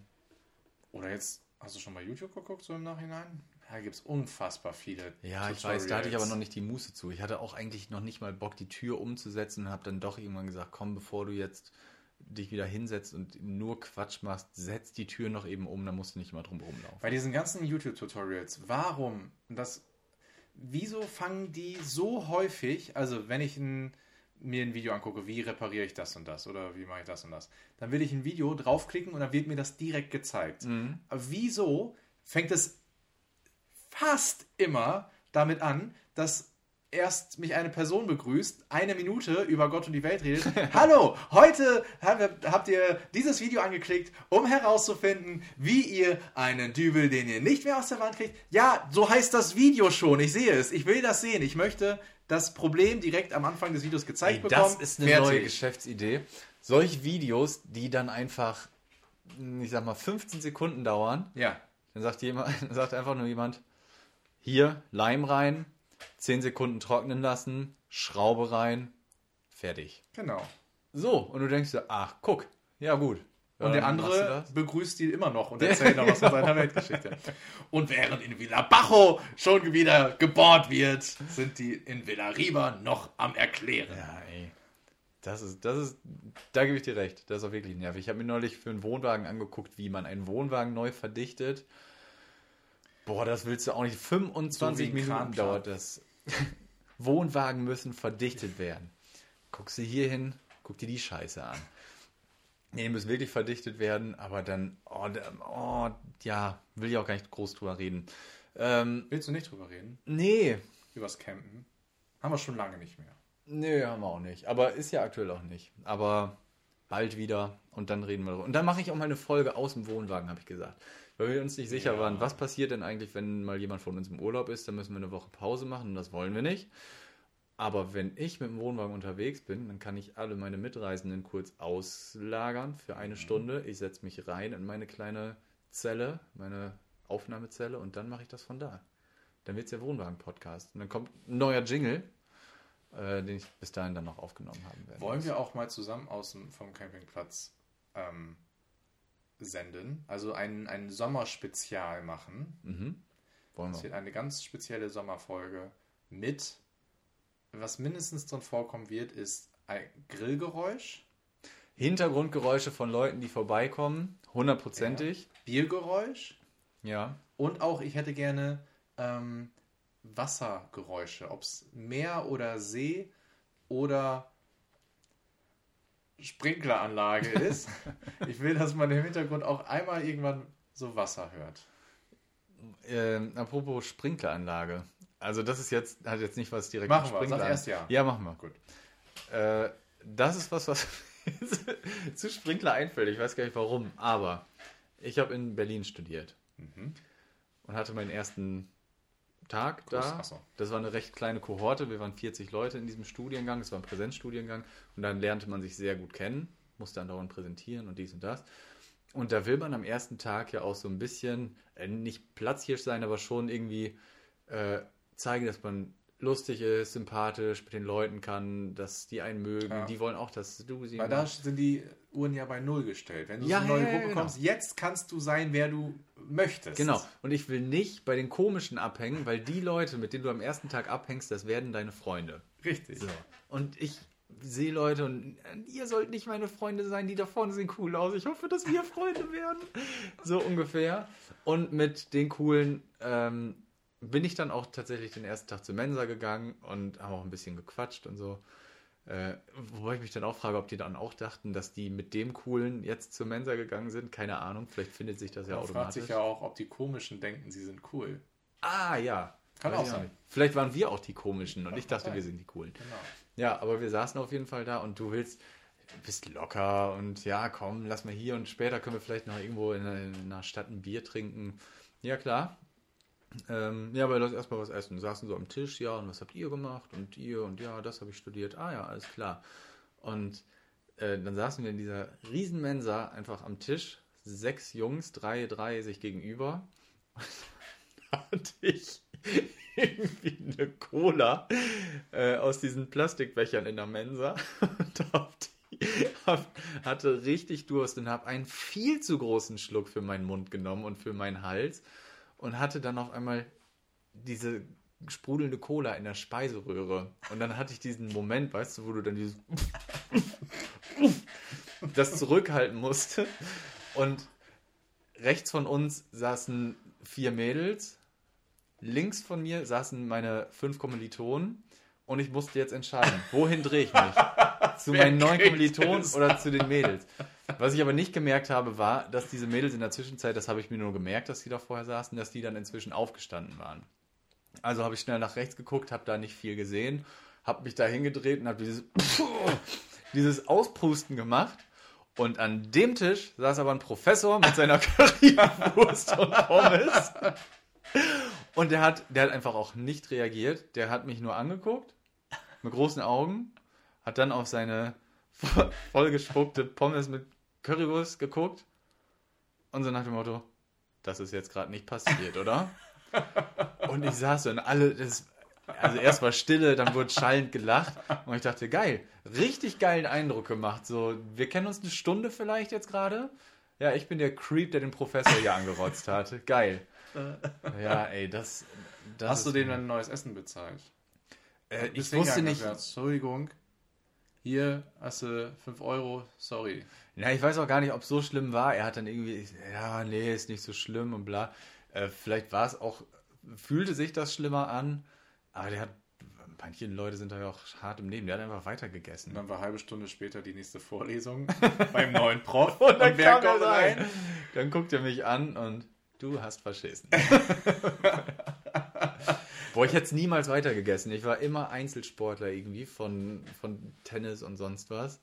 Oder jetzt, hast du schon bei YouTube geguckt, so im Nachhinein? Da gibt es unfassbar viele. Ja, ich weiß, da hatte ich aber Tutorials. noch nicht die Muße zu. Ich hatte auch eigentlich noch nicht mal Bock, die Tür umzusetzen und habe dann doch irgendwann gesagt, komm, bevor du jetzt dich wieder hinsetzt und nur Quatsch machst, setz die Tür noch eben um, dann musst du nicht mal drum rumlaufen. Bei diesen ganzen YouTube-Tutorials, warum das, wieso fangen die so häufig, also wenn ich ein, mir ein Video angucke, wie repariere ich das und das oder wie mache ich das und das, dann will ich ein Video draufklicken und dann wird mir das direkt gezeigt. Aber wieso fängt es fast immer damit an, dass erst mich eine Person begrüßt, eine Minute über Gott und die Welt redet. Hallo, heute hab- habt ihr dieses Video angeklickt, um herauszufinden, wie ihr einen Dübel, den ihr nicht mehr aus der Wand kriegt. Ja, so heißt das Video schon. Ich sehe es. Ich will das sehen. Ich möchte das Problem direkt am Anfang des Videos gezeigt Ey, bekommen. das ist eine Fertig. neue Geschäftsidee. Solche Videos, die dann einfach, ich sag mal, 15 Sekunden dauern, Ja, dann sagt, jemand, sagt einfach nur jemand, hier, Leim rein, 10 Sekunden trocknen lassen, Schraube rein, fertig. genau. So, und du denkst dir, ach, guck, ja gut. Und der du andere begrüßt die immer noch und erzählt noch was von seiner Weltgeschichte. Und während in Villa Bajo schon wieder gebohrt wird, sind die in Villa Riba noch am Erklären. Ja, ey. Das ist, das ist, da gebe ich dir recht. Das ist auch wirklich nervig. Ich habe mir neulich für einen Wohnwagen angeguckt, wie man einen Wohnwagen neu verdichtet. Boah, das willst du auch nicht. 25 So Minuten dauert das. Wohnwagen müssen verdichtet werden. Guckst du hier hin, guck dir die Scheiße an. Nee, die müssen wirklich verdichtet werden, aber dann, oh, oh, ja, will ich auch gar nicht groß drüber reden. Ähm, Willst du nicht drüber reden? nee, Übers Campen? Haben wir schon lange nicht mehr. Nee, haben wir auch nicht. Aber ist ja aktuell auch nicht. Aber bald wieder und dann reden wir darüber. Und dann mache ich auch mal eine Folge aus dem Wohnwagen, habe ich gesagt. Weil wir uns nicht sicher Ja. waren, was passiert denn eigentlich, wenn mal jemand von uns im Urlaub ist, dann müssen wir eine Woche Pause machen und das wollen wir nicht. Aber wenn ich mit dem Wohnwagen unterwegs bin, dann kann ich alle meine Mitreisenden kurz auslagern für eine Stunde. Ich setze mich rein in meine kleine Zelle, meine Aufnahmezelle und dann mache ich das von da. Dann wird es der Wohnwagen-Podcast. Und dann kommt ein neuer Jingle, äh, den ich bis dahin dann noch aufgenommen haben werde. Wollen wir auch mal zusammen aus dem, vom Campingplatz ähm, senden? Also ein, ein Sommerspezial machen. Mhm. Wollen Es wir. wird eine ganz spezielle Sommerfolge mit, was mindestens drin vorkommen wird, ist ein Grillgeräusch, Hintergrundgeräusche von Leuten, die vorbeikommen, hundertprozentig. Biergeräusch Ja. und auch, ich hätte gerne ähm, Wassergeräusche, ob es Meer oder See oder Sprinkleranlage ist. ich will, dass man im Hintergrund auch einmal irgendwann so Wasser hört. Ähm, apropos Sprinkleranlage. Also das ist jetzt, hat jetzt nicht was direkt Machen mit wir, sag Sprinkler- erst ja. Ja, machen wir. Gut. Äh, das ist was, was zu Sprinkler einfällt. Ich weiß gar nicht warum, aber ich habe in Berlin studiert Mhm. und hatte meinen ersten Tag Kurs, da. so. Das war eine recht kleine Kohorte. Wir waren 40 Leute in diesem Studiengang. Es war ein Präsenzstudiengang und dann lernte man sich sehr gut kennen, musste andauernd präsentieren und dies und das. Und da will man am ersten Tag ja auch so ein bisschen, äh, nicht Platzhirsch sein, aber schon irgendwie äh, zeigen, dass man lustig ist, sympathisch mit den Leuten kann, dass die einen mögen. Ja. Die wollen auch, dass du sie Weil da sind die Uhren ja bei Null gestellt. Wenn du Ja, in eine neue ja, ja, Gruppe genau. kommst, jetzt kannst du sein, wer du möchtest. Genau. Und ich will nicht bei den komischen abhängen, weil die Leute, mit denen du am ersten Tag abhängst, das werden deine Freunde. Richtig. So. Und ich sehe Leute und äh, ihr sollt nicht meine Freunde sein, die da vorne sehen cool aus. Ich hoffe, dass wir Freunde werden. So ungefähr. Und mit den coolen ähm, bin ich dann auch tatsächlich den ersten Tag zur Mensa gegangen und haben auch ein bisschen gequatscht und so. Äh, wobei ich mich dann auch frage, ob die dann auch dachten, dass die mit dem Coolen jetzt zur Mensa gegangen sind. Keine Ahnung, vielleicht findet sich das ja Man fragt automatisch. sich ja auch, ob die Komischen denken, sie sind cool. Ah, ja. Kann Weiß auch sein. nicht. Vielleicht waren wir auch die komischen und Kann ich dachte, sein. wir sind die coolen. Genau. Ja, aber wir saßen auf jeden Fall da und du willst, bist locker und ja, komm, lass mal hier und später können wir vielleicht noch irgendwo in einer Stadt ein Bier trinken. Ja, klar. Ähm, ja, aber lass erstmal was essen. Wir saßen so am Tisch, ja, und was habt ihr gemacht? Und ihr und ja, das habe ich studiert. Ah ja, alles klar. Und äh, dann saßen wir in dieser riesen Mensa einfach am Tisch, sechs Jungs, drei, drei sich gegenüber. Hatte ich irgendwie eine Cola äh, aus diesen Plastikbechern in der Mensa und hab die, hab, hatte richtig Durst und habe einen viel zu großen Schluck für meinen Mund genommen und für meinen Hals und hatte dann auf einmal diese sprudelnde Cola in der Speiseröhre. Und dann hatte ich diesen Moment, weißt du, wo du dann dieses das zurückhalten musste. Und rechts von uns saßen vier Mädels, links von mir saßen meine fünf Kommilitonen und ich musste jetzt entscheiden, wohin drehe ich mich? zu meinen neuen Kommilitonen oder zu den Mädels? Was ich aber nicht gemerkt habe, war, dass diese Mädels in der Zwischenzeit, das habe ich mir nur gemerkt, dass die da vorher saßen, dass die dann inzwischen aufgestanden waren. Also habe ich schnell nach rechts geguckt, habe da nicht viel gesehen, habe mich da hingedreht und habe dieses, dieses Auspusten gemacht. Und an dem Tisch saß aber ein Professor mit seiner Currywurst und Pommes. Und der hat, der hat einfach auch nicht reagiert. Der hat mich nur angeguckt, mit großen Augen, hat dann auf seine vo- vollgespuckte Pommes mit Currywurst geguckt und so nach dem Motto, das ist jetzt gerade nicht passiert, oder? Und ich saß so und alle, das, also erst war Stille, dann wurde schallend gelacht und ich dachte, geil, richtig geilen Eindruck gemacht. So, wir kennen uns eine Stunde vielleicht jetzt gerade. Ja, ich bin der Creep, der den Professor hier angerotzt hat. Geil. Ja, ey, das. das Hast du denen ein neues Essen bezahlt? Äh, ich wusste nicht. Entschuldigung, hier hast du 5 Euro, sorry. Ja, ich weiß auch gar nicht, ob es so schlimm war. Er hat dann irgendwie, ja, nee, ist nicht so schlimm und bla. Äh, vielleicht war es auch, fühlte sich das schlimmer an, aber der hat, manche Leute sind da ja auch hart im Leben, der hat einfach weitergegessen. Und dann war eine halbe Stunde später die nächste Vorlesung beim neuen Prof. Und dann wer kam er kommt rein. Dann guckt er mich an und du hast verschissen. Boah, ich hätte es niemals weitergegessen. Ich war immer Einzelsportler irgendwie von, von Tennis und sonst was.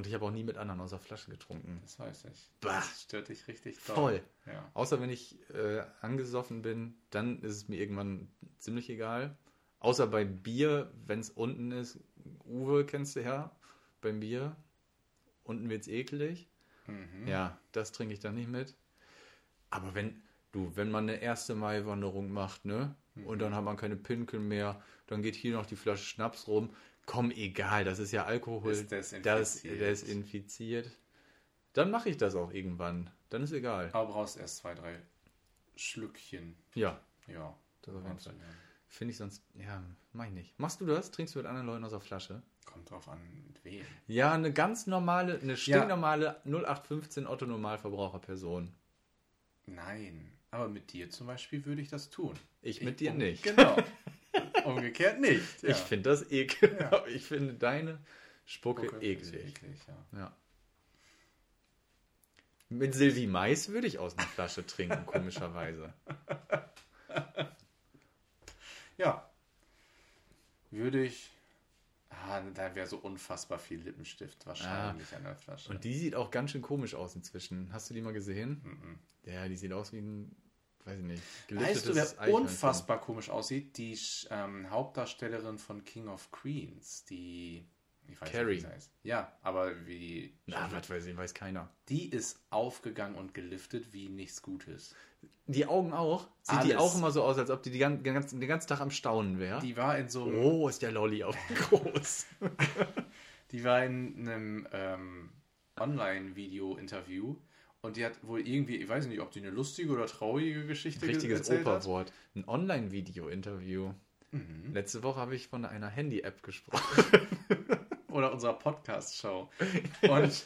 Und ich habe auch nie mit anderen aus der Flasche getrunken. Das weiß ich. Bah. Das stört dich richtig doll. Voll. Ja. Außer wenn ich äh, angesoffen bin, dann ist es mir irgendwann ziemlich egal. Außer bei Bier, wenn es unten ist. Uwe kennst du ja, beim Bier. Unten wird es eklig. Mhm. Ja, das trinke ich dann nicht mit. Aber wenn, du, wenn man eine erste Mai-Wanderung macht, ne? Und Mhm. dann hat man keine Pinkel mehr, dann geht hier noch die Flasche Schnaps rum. Komm, egal, das ist ja Alkohol. Ist das, desinfiziert. der ist infiziert. Dann mache ich das auch irgendwann. Dann ist egal. Aber brauchst erst zwei, drei Schlückchen. Ja, Ja. das auf jeden Fall. ja. Finde ich sonst, ja, mach ich nicht. Machst du das? Trinkst du mit anderen Leuten aus der Flasche? Kommt drauf an, mit wem. Ja, eine ganz normale, eine stinknormale 0815 Otto Normalverbraucherperson. Nein. Aber mit dir zum Beispiel würde ich das tun. Ich mit dir um- nicht. Genau. Umgekehrt nicht. Ja. Ich finde das eklig. Ja. Ich finde deine Spucke, Gucke, eklig. eklig ja. Ja. Mit Sylvie Mais würde ich aus einer Flasche trinken, komischerweise. ja. Würde ich. Ah, da wäre so unfassbar viel Lippenstift wahrscheinlich an der Flasche. Und die sieht auch ganz schön komisch aus inzwischen. Hast du die mal gesehen? Mhm. Ja, die sieht aus wie ein, weiß ich nicht, Weißt du, wer unfassbar komisch aussieht? Die ähm, Hauptdarstellerin von King of Queens, die. Ich weiß Carrie. nicht, wie sie heißt. Ja, aber wie. Na, was weiß ich, weiß keiner. Die ist aufgegangen und geliftet wie nichts Gutes. Die Augen auch? Sieht die Alles. auch immer so aus, als ob die, die gan- den ganzen, den ganzen Tag am Staunen wäre? Die war in so einem Oh, ist der Lolli auch groß. Die war in einem ähm, Online-Video-Interview und die hat wohl irgendwie, ich weiß nicht, ob die eine lustige oder traurige Geschichte Richtiges erzählt hat. Operwort. Ein Online-Video-Interview. Mhm. Letzte Woche habe ich von einer Handy-App gesprochen. Oder unserer Podcast-Show. Und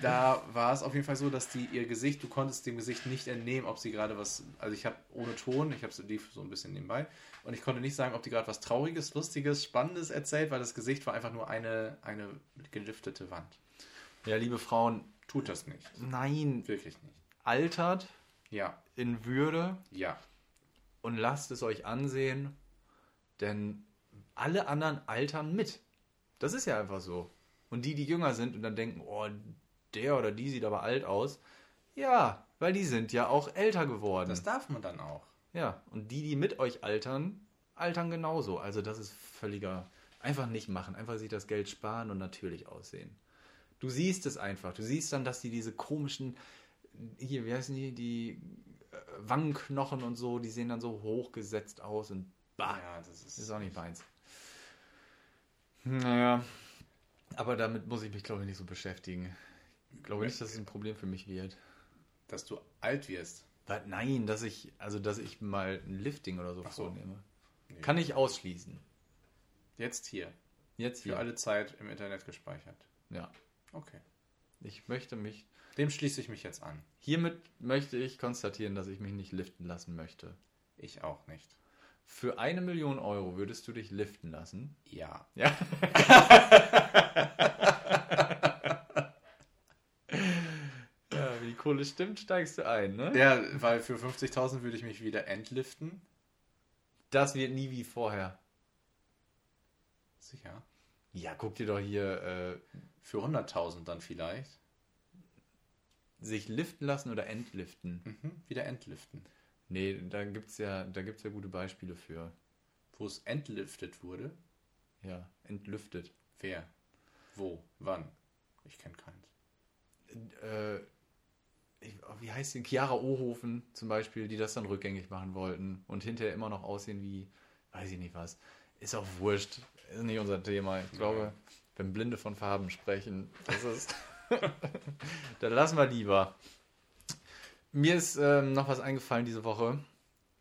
da war es auf jeden Fall so, dass die ihr Gesicht, du konntest dem Gesicht nicht entnehmen, ob sie gerade was, also ich habe ohne Ton, ich habe es lief so ein bisschen nebenbei und ich konnte nicht sagen, ob die gerade was Trauriges, Lustiges, Spannendes erzählt, weil das Gesicht war einfach nur eine, eine geliftete Wand. Ja, liebe Frauen, Tut das nicht. nein, Wirklich nicht. altert Ja, in Würde ja. und lasst es euch ansehen, denn alle anderen altern mit. Das ist ja einfach so. Und die, die jünger sind und dann denken, oh, der oder die sieht aber alt aus, ja, weil die sind ja auch älter geworden. Das darf man dann auch. Ja, und die, die mit euch altern, altern genauso. Also das ist völliger. Einfach nicht machen. Einfach sich das Geld sparen und natürlich aussehen. Du siehst es einfach. Du siehst dann, dass die diese komischen, hier, wie heißen die, die äh, Wangenknochen und so, die sehen dann so hochgesetzt aus und bah, Ja, das ist, ist auch nicht meins. Naja, aber damit muss ich mich, glaube ich, nicht so beschäftigen. Ich glaube nicht, dass es ein Problem für mich wird. dass du alt wirst. Nein, dass ich, also dass ich mal ein Lifting oder so, so. vornehme. Kann ich ausschließen. Jetzt hier. Jetzt Für hier. alle Zeit im Internet gespeichert. Ja. Okay. Ich möchte mich. Dem schließe ich mich jetzt an. Hiermit möchte ich konstatieren, dass ich mich nicht liften lassen möchte. Ich auch nicht. Für eine Million Euro würdest du dich liften lassen? Ja. Ja. ja, wie die Kohle stimmt, steigst du ein, ne? Ja, weil für 50.000 würde ich mich wieder entliften. Das wird nie wie vorher. Sicher. Ja, guck dir doch hier äh, Für 100.000 dann vielleicht. sich liften lassen oder entliften. Mhm. Wieder entliften. Nee, da gibt's ja, da gibt's ja gute Beispiele für. Wo es entliftet wurde. Ja, entlüftet. Wer? Wo? Wann? Ich kenne keins. Äh, ich, oh, wie heißt die? Chiara Ohofen zum Beispiel, die das dann rückgängig machen wollten und hinterher immer noch aussehen wie, weiß ich nicht was. Ist auch wurscht. Ist nicht unser Thema. Ich glaube, wenn Blinde von Farben sprechen, das ist. dann lassen wir lieber. Mir ist ähm, noch was eingefallen diese Woche,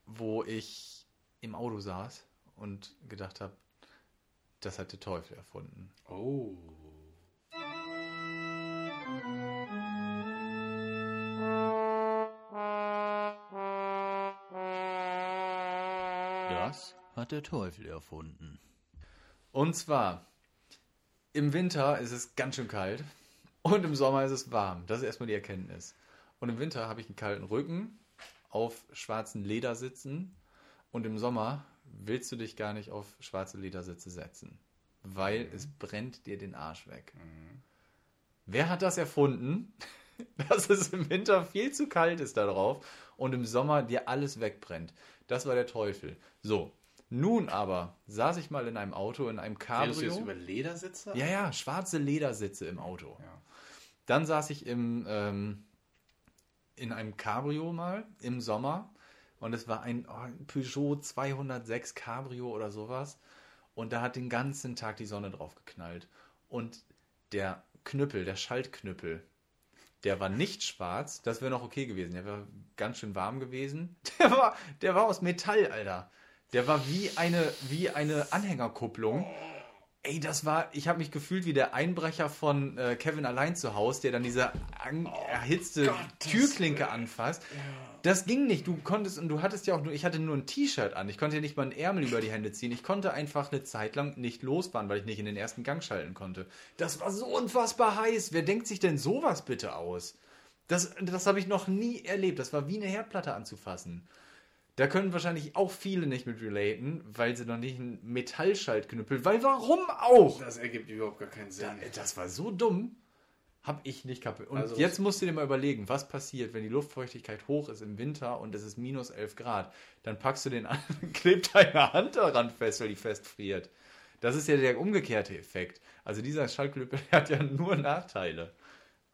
wo ich im Auto saß und gedacht habe, das hat der Teufel erfunden. Oh. Das hat der Teufel erfunden. Und zwar, im Winter ist es ganz schön kalt und im Sommer ist es warm. Das ist erstmal die Erkenntnis. Und im Winter habe ich einen kalten Rücken, auf schwarzen Ledersitzen und im Sommer willst du dich gar nicht auf schwarze Ledersitze setzen, weil es brennt dir den Arsch weg. Wer hat das erfunden? Dass es im Winter viel zu kalt ist da drauf und im Sommer dir alles wegbrennt. Das war der Teufel. So, nun aber saß ich mal in einem Auto, in einem Redest du jetzt Cabrio. über Ledersitze? Ja, ja, schwarze Ledersitze im Auto. Ja. Dann saß ich im, ähm, in einem Cabrio mal im Sommer und es war ein, oh, Peugeot 206 Cabrio oder sowas und da hat den ganzen Tag die Sonne drauf geknallt und der Knüppel, der Schaltknüppel, der war nicht schwarz, das wäre noch okay gewesen. Der war ganz schön warm gewesen. Der war, der war aus Metall, Alter. Der war wie eine, wie eine Anhängerkupplung. Ey, das war, ich habe mich gefühlt wie der Einbrecher von äh, Kevin allein zu Hause, der dann diese an, erhitzte Türklinke anfasst. Das ging nicht. Du konntest, und du hattest ja auch nur, ich hatte nur ein T-Shirt an. Ich konnte ja nicht mal einen Ärmel über die Hände ziehen. Ich konnte einfach eine Zeit lang nicht losfahren, weil ich nicht in den ersten Gang schalten konnte. Das war so unfassbar heiß. Wer denkt sich denn sowas bitte aus? Das, das habe ich noch nie erlebt. Das war wie eine Herdplatte anzufassen. Da können wahrscheinlich auch viele nicht mit relaten, weil sie noch nicht einen Metallschaltknüppel, weil warum auch? Das ergibt überhaupt gar keinen Sinn. Da, das war so dumm. Hab ich nicht kapiert. Und Also- jetzt musst du dir mal überlegen, was passiert, wenn die Luftfeuchtigkeit hoch ist im Winter und es ist minus 11 Grad. Dann packst du den an, klebt deine Hand daran fest, weil die festfriert. Das ist ja der umgekehrte Effekt. Also dieser Schaltknüppel hat ja nur Nachteile.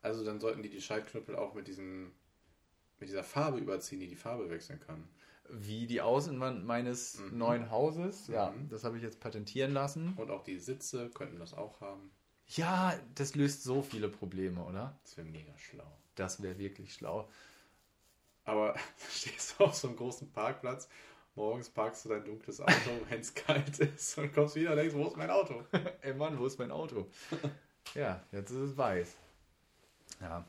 Also dann sollten die die Schaltknüppel auch mit diesem mit dieser Farbe überziehen, die die Farbe wechseln kann. Wie die Außenwand meines neuen Hauses. Ja, Mhm. das habe ich jetzt patentieren lassen. Und auch die Sitze könnten das auch haben. Ja, das löst so viele Probleme, oder? Das wäre mega schlau. Das wäre wirklich schlau. Aber stehst du auf so einem großen Parkplatz, morgens parkst du dein dunkles Auto, wenn es kalt ist und kommst wieder und denkst, wo ist mein Auto? Ey Mann, wo ist mein Auto? ja, jetzt ist es weiß. Ja.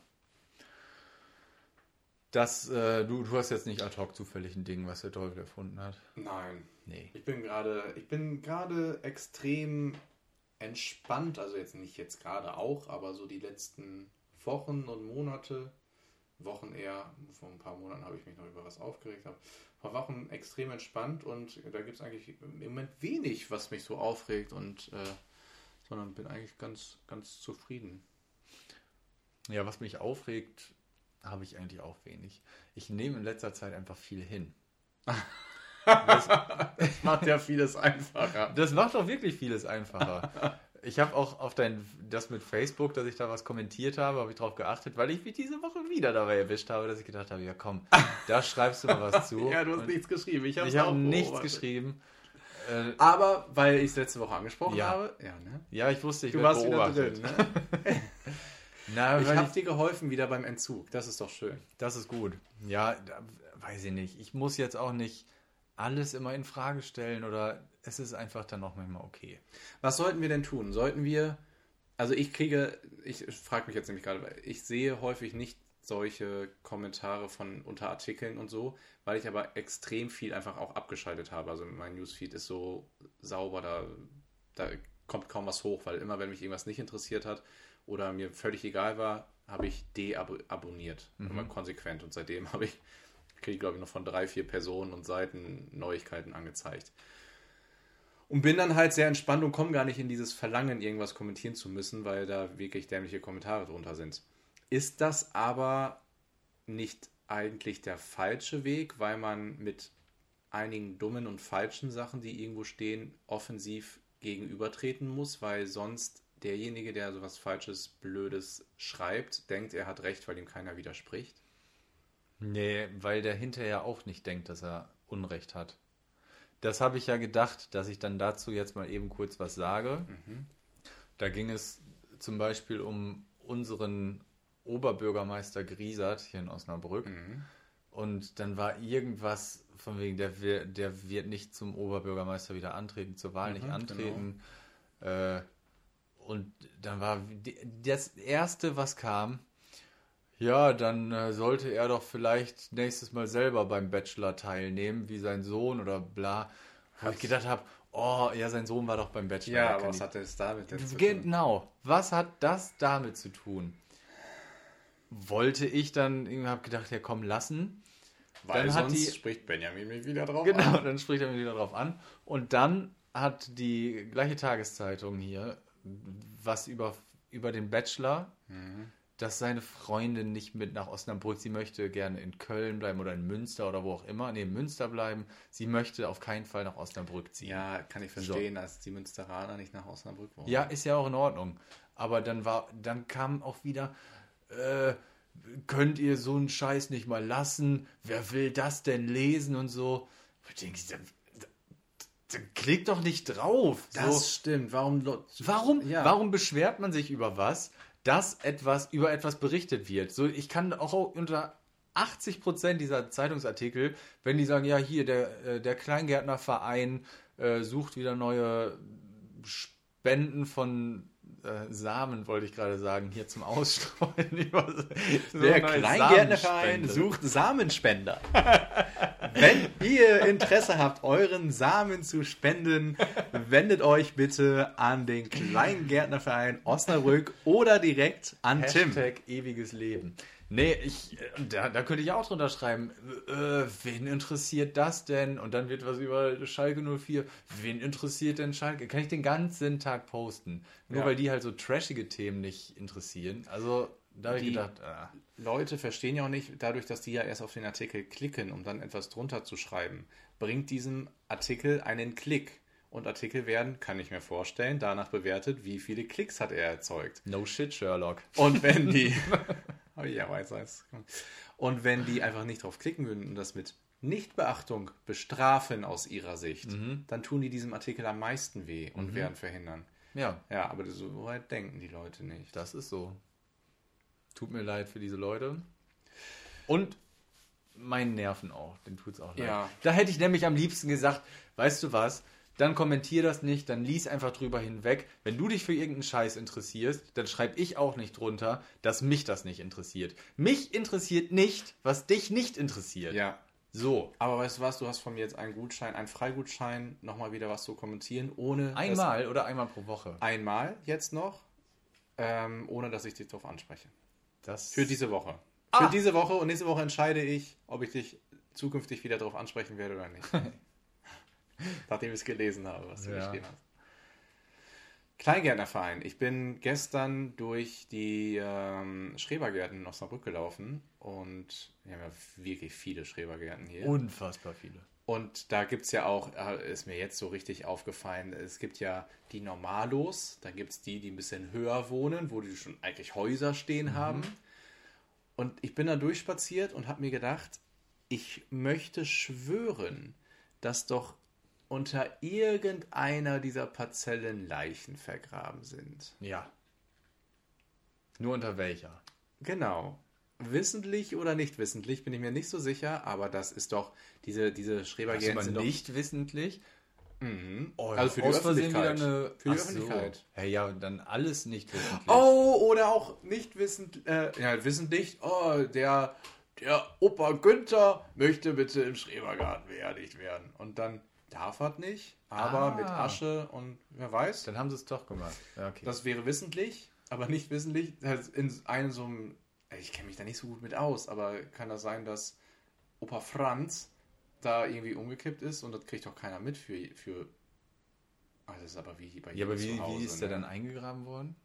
Das, äh, du, du hast jetzt nicht ad hoc zufällig ein Ding, was der Teufel erfunden hat. Nein. Nee. Ich bin gerade, ich bin gerade extrem entspannt, also jetzt nicht jetzt gerade auch, aber so die letzten Wochen und Monate, Wochen eher, vor ein paar Monaten habe ich mich noch über was aufgeregt, habe paar Wochen extrem entspannt und da gibt es eigentlich im Moment wenig, was mich so aufregt und äh, sondern bin eigentlich ganz, ganz zufrieden. Ja, was mich aufregt, habe ich eigentlich auch wenig. Ich nehme in letzter Zeit einfach viel hin. Macht ja vieles einfacher. Das macht doch wirklich vieles einfacher. Ich habe auch auf dein, das mit Facebook, dass ich da was kommentiert habe, habe ich darauf geachtet, weil ich mich diese Woche wieder dabei erwischt habe, dass ich gedacht habe, ja komm, da schreibst du mal was zu. Ja, du hast Und nichts geschrieben. Ich, habe auch nichts beobachtet. geschrieben. Äh, Aber weil ich es letzte Woche angesprochen Ja. habe, ja, ne? ja, ich wusste, ich Du warst wieder beobachtet. drin, ne? Na, Ich habe dir geholfen wieder beim Entzug. Das ist doch schön. das ist gut. Ja, da- weiß ich nicht. Ich muss jetzt auch nicht alles immer in Frage stellen oder es ist einfach dann auch manchmal okay. Was sollten wir denn tun? Sollten wir, also ich kriege, ich frage mich jetzt nämlich gerade, weil ich sehe häufig nicht solche Kommentare von unter Artikeln und so, weil ich aber extrem viel einfach auch abgeschaltet habe. Also mein Newsfeed ist so sauber, da, da kommt kaum was hoch, weil immer wenn mich irgendwas nicht interessiert hat oder mir völlig egal war, habe ich deabonniert. Immer konsequent. Und seitdem habe ich, kriege ich glaube ich noch von drei, vier Personen und Seiten Neuigkeiten angezeigt. Und bin dann halt sehr entspannt und komme gar nicht in dieses Verlangen, irgendwas kommentieren zu müssen, weil da wirklich dämliche Kommentare drunter sind. Ist das aber nicht eigentlich der falsche Weg, weil man mit einigen dummen und falschen Sachen, die irgendwo stehen, offensiv gegenübertreten muss, weil sonst derjenige, der sowas Falsches, Blödes schreibt, denkt, er hat recht, weil ihm keiner widerspricht? Nee, weil der hinterher auch nicht denkt, dass er Unrecht hat. Das habe ich ja gedacht, dass ich dann dazu jetzt mal eben kurz was sage. Da ging es zum Beispiel um unseren Oberbürgermeister Griesert hier in Osnabrück. Und dann war irgendwas von wegen, der, der wird nicht zum Oberbürgermeister wieder antreten, zur Wahl nicht antreten. Äh, und dann war das Erste, was kam, ja, dann äh, sollte er doch vielleicht nächstes Mal selber beim Bachelor teilnehmen, wie sein Sohn oder bla. Wo ich gedacht habe, oh, ja, sein Sohn war doch beim Bachelor. Ja, aber was hat das damit jetzt zu tun? Genau. Was hat das damit zu tun? Wollte ich dann, ich habe gedacht, ja komm, lassen. Weil Dann hat sonst die- spricht Benjamin mich wieder drauf Genau, an. dann spricht er mich wieder drauf an. Und dann hat die gleiche Tageszeitung hier was über, über den Bachelor, Mhm. dass seine Freundin nicht mit nach Osnabrück, sie möchte gerne in Köln bleiben oder in Münster oder wo auch immer, nee, in Münster bleiben. Sie möchte auf keinen Fall nach Osnabrück ziehen. Ja, kann ich verstehen, dass die Münsteraner nicht nach Osnabrück wollen. Ja, ist ja auch in Ordnung. Aber dann war, dann kam auch wieder, äh, könnt ihr so einen Scheiß nicht mal lassen? Wer will das denn lesen und so? Ich denke, klick doch nicht drauf. das so, stimmt. Warum? warum, Ja. warum beschwert man sich über was, dass etwas über etwas berichtet wird? So, ich kann auch unter 80% dieser Zeitungsartikel, wenn die sagen, ja, hier, der, äh, der Kleingärtnerverein äh, sucht wieder neue Spenden von äh, Samen, wollte ich gerade sagen, hier zum Ausstreuen. So Der Kleingärtnerverein sucht Samenspender. Wenn ihr Interesse habt, euren Samen zu spenden, wendet euch bitte an den Kleingärtnerverein Osnabrück oder direkt an Tim. Hashtag ewiges Leben. Nee, ich, äh, da, da könnte ich auch drunter schreiben, äh, wen interessiert das denn? Und dann wird was über Schalke 04. Wen interessiert denn Schalke? Kann ich den ganzen Tag posten. Nur Ja. weil die halt so trashige Themen nicht interessieren. Also, da habe ich gedacht, ah, Leute verstehen ja auch nicht, dadurch, dass die ja erst auf den Artikel klicken, um dann etwas drunter zu schreiben, bringt diesem Artikel einen Klick. Und Artikel werden, kann ich mir vorstellen, danach bewertet, wie viele Klicks hat er erzeugt. no shit, Sherlock. Und wenn die. oh ja, weiß, weiß. Und wenn die einfach nicht drauf klicken würden und das mit Nichtbeachtung bestrafen aus ihrer Sicht, dann tun die diesem Artikel am meisten weh und werden verhindern. Ja, Ja, aber so weit denken die Leute nicht. das ist so. Tut mir leid für diese Leute. Und meinen Nerven auch, den tut's auch leid. Ja. Da hätte ich nämlich am liebsten gesagt, weißt du was, dann kommentier das nicht, dann lies einfach drüber hinweg. Wenn du dich für irgendeinen Scheiß interessierst, dann schreibe ich auch nicht drunter, dass mich das nicht interessiert. Mich interessiert nicht, was dich nicht interessiert. Ja. So. Aber weißt du was, du hast von mir jetzt einen Gutschein, einen Freigutschein, nochmal wieder was zu kommentieren, ohne. Einmal oder einmal pro Woche. Einmal jetzt noch, ähm, ohne dass ich dich darauf anspreche. Das Für diese Woche. Ah. Für diese Woche und nächste Woche entscheide ich, ob ich dich zukünftig wieder darauf ansprechen werde oder nicht. Nachdem ich es gelesen habe, was du Ja. geschrieben hast. Kleingärtnerverein. Ich bin gestern durch die ähm, Schrebergärten in Osnabrück gelaufen und wir haben ja wirklich viele Schrebergärten hier. unfassbar viele. Und da gibt es ja auch, äh, ist mir jetzt so richtig aufgefallen, es gibt ja die Normalos, dann gibt es die, die ein bisschen höher wohnen, wo die schon eigentlich Häuser stehen haben. Und ich bin da durchspaziert und habe mir gedacht, ich möchte schwören, dass doch unter irgendeiner dieser Parzellen Leichen vergraben sind. Ja. Nur unter welcher? Genau. wissentlich oder nicht wissentlich, bin ich mir nicht so sicher, aber das ist doch diese, diese Hast Schrebergärten du sind doch... nicht wissentlich? Mhm. Oh, also für die Öffentlichkeit. eine für die Ach so. Öffentlichkeit. Ja, ja, dann alles nicht wissentlich. Oh, oder auch nicht wissend, äh, ja, wissentlich, oh, der, der Opa Günther möchte bitte im Schrebergarten beerdigt werden. Und dann darf er nicht, aber Ah. mit Asche und wer weiß. Dann haben sie es doch gemacht. Okay. Das wäre wissentlich, aber nicht wissentlich. Also In einem so einem, ich kenne mich da nicht so gut mit aus, aber kann das sein, dass Opa Franz da irgendwie umgekippt ist und das kriegt doch keiner mit für. für ah, das ist aber wie bei ja, aber jedem wie, zu Hause, wie ist der ne? dann eingegraben worden?